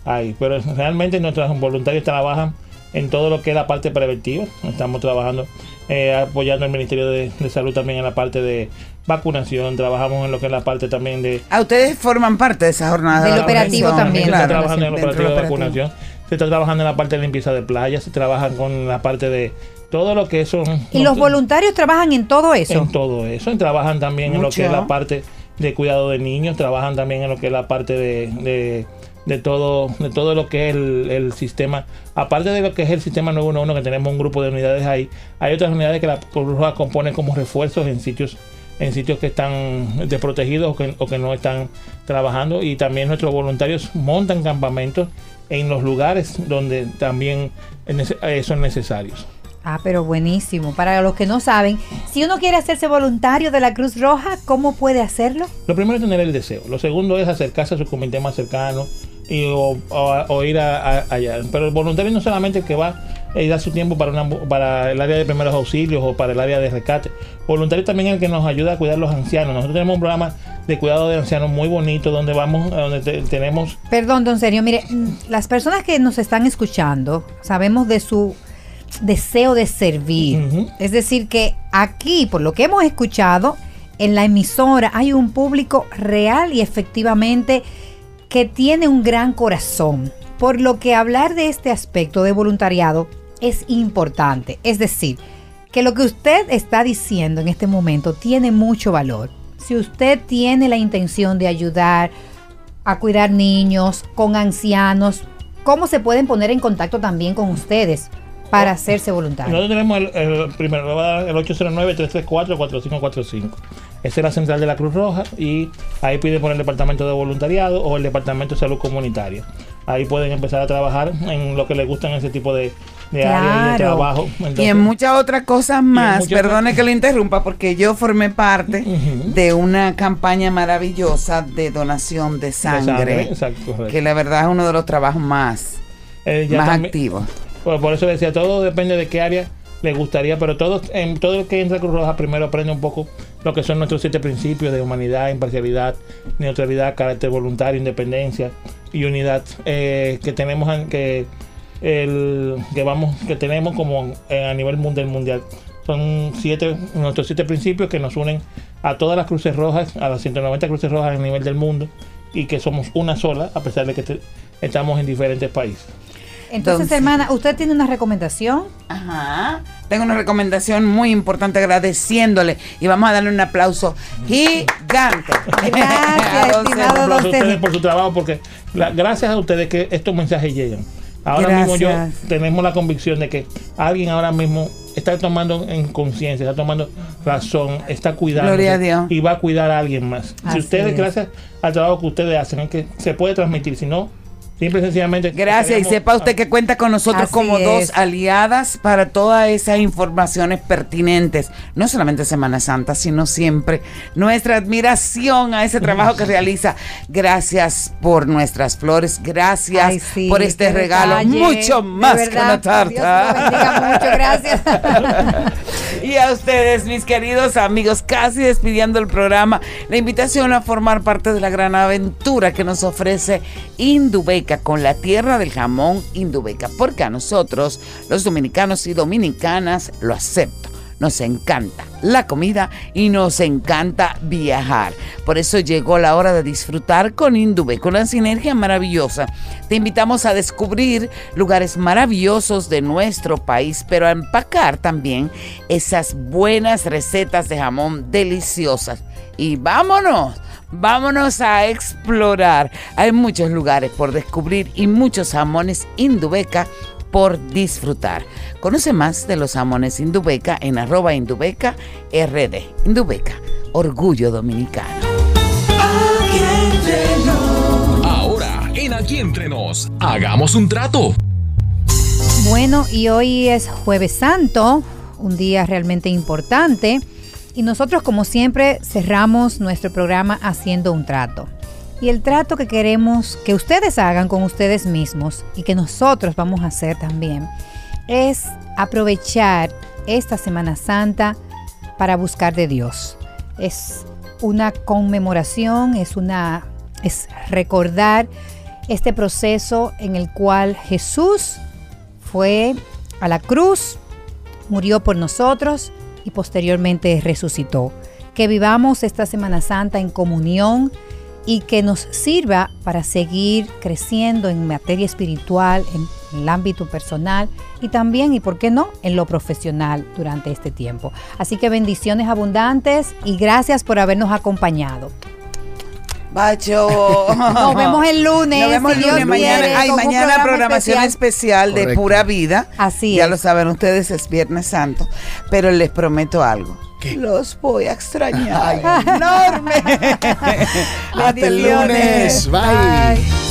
Ahí, pero realmente nuestros voluntarios trabajan en todo lo que es la parte preventiva. Estamos trabajando, eh, apoyando al Ministerio de, de Salud también en la parte de vacunación. Trabajamos en lo que es la parte también de Ah, ustedes forman parte de esa jornada. Del de operativo vacunación, también. se está claro, trabajando en el operativo de vacunación. Se está trabajando en la parte de limpieza de playas. Se trabaja con la parte de todo lo que son. ¿Y los voluntarios trabajan en todo eso? En todo eso. Y trabajan también en lo que es la parte de cuidado de niños. Trabajan también en lo que es la parte de, de, de todo de todo lo que es el, el sistema. Aparte de lo que es el sistema 911, que tenemos un grupo de unidades ahí, hay otras unidades que la Cruz Roja compone como refuerzos en sitios en sitios que están desprotegidos o que, o que no están trabajando y también nuestros voluntarios montan campamentos en los lugares donde también eh, son necesarios. Ah, pero buenísimo. Para los que no saben, si uno quiere hacerse voluntario de la Cruz Roja, ¿cómo puede hacerlo? Lo primero es tener el deseo. Lo segundo es acercarse a su comité más cercano y, o, o- o ir a- a- allá. Pero el voluntario no solamente el que va y da su tiempo para, una, para el área de primeros auxilios o para el área de rescate. Voluntario también es el que nos ayuda a cuidar a los ancianos. Nosotros tenemos un programa de cuidado de ancianos muy bonito donde vamos, donde te- tenemos Perdón, don Sergio, mire, las personas que nos están escuchando, sabemos de su deseo de servir. Es decir, que aquí, por lo que hemos escuchado, en la emisora hay un público real y efectivamente que tiene un gran corazón. Por lo que hablar de este aspecto de voluntariado es importante. Es decir, que lo que usted está diciendo en este momento tiene mucho valor. Si usted tiene la intención de ayudar a cuidar niños, con ancianos, ¿cómo se pueden poner en contacto también con ustedes para hacerse voluntarios? Nosotros tenemos el, el primero, el 809-334-4545. Esa es la central de la Cruz Roja y ahí pide por el departamento de voluntariado o el departamento de salud comunitaria. Ahí pueden empezar a trabajar en lo que les gustan ese tipo de, de áreas y de Claro. trabajo. y en muchas otras cosas más, perdone que lo interrumpa, porque yo formé parte de una campaña maravillosa de donación de sangre, sangre, exacto, correcto. que la verdad es uno de los trabajos más, eh, más activos. Por, por eso decía, todo depende de qué área le gustaría, pero todo, en todo el que entra a Cruz Roja primero aprende un poco lo que son nuestros siete principios de humanidad, imparcialidad, neutralidad, carácter voluntario, independencia y unidad eh, que tenemos en- que el que tenemos como eh, a nivel mundial mundial. Son siete nuestros siete principios que nos unen a todas las cruces rojas a las 190 cruces rojas a nivel del mundo y que somos una sola a pesar de que estamos en diferentes países Entonces, Entonces- hermana, ¿usted tiene una recomendación? Ajá. Tengo una recomendación muy importante agradeciéndole y vamos a darle un aplauso gigante. Gracias, don estimado a ustedes por su trabajo porque la- gracias a ustedes que estos mensajes llegan. Ahora mismo yo tenemos la convicción de que alguien ahora mismo está tomando en conciencia, está tomando razón, está cuidando Gloria a Dios. y va a cuidar a alguien más. Así si ustedes, es. gracias al trabajo que ustedes hacen, es que se puede transmitir, si no, simple y sencillamente. Gracias y sepa usted que cuenta con nosotros Así como es. dos aliadas para todas esas informaciones pertinentes, no solamente Semana Santa, sino siempre nuestra admiración a ese trabajo que realiza. Gracias por nuestras flores, gracias Ay, sí, por este regalo, detalle. mucho más que una tarta. mucho, gracias. Y a ustedes, mis queridos amigos, casi despidiendo el programa, la invitación a formar parte de la gran aventura que nos ofrece Indubeca con la tierra del jamón Indubeca, porque a nosotros, los dominicanos y dominicanas, lo acepto. Nos encanta la comida y nos encanta viajar. Por eso llegó la hora de disfrutar con Indubeca, una sinergia maravillosa. Te invitamos a descubrir lugares maravillosos de nuestro país, pero a empacar también esas buenas recetas de jamón deliciosas. Y vámonos, vámonos a explorar. Hay muchos lugares por descubrir y muchos jamones Indubeca por disfrutar. Conoce más de los jamones Indubeca en arroba Indubeca RD. Indubeca, orgullo dominicano. Ahora, en Aquí Entre Nos, hagamos un trato. Bueno, y hoy es jueves santo, un día realmente importante, y nosotros como siempre cerramos nuestro programa haciendo un trato. Y el trato que queremos que ustedes hagan con ustedes mismos y que nosotros vamos a hacer también es aprovechar esta Semana Santa para buscar de Dios. Es una conmemoración, es una es recordar este proceso en el cual Jesús fue a la cruz, murió por nosotros y posteriormente resucitó. Que vivamos esta Semana Santa en comunión y que nos sirva para seguir creciendo en materia espiritual, en el ámbito personal y también, y por qué no, en lo profesional durante este tiempo. Así que bendiciones abundantes y gracias por habernos acompañado. Bacho. Nos vemos el lunes, Nos vemos el Dios lunes. Mañana, quiere, ay, mañana programa programación especial, de pura vida. Así ya es. lo saben ustedes, es Viernes Santo. Pero les prometo algo. Los voy a extrañar enorme. Hasta el lunes. Bye. Bye.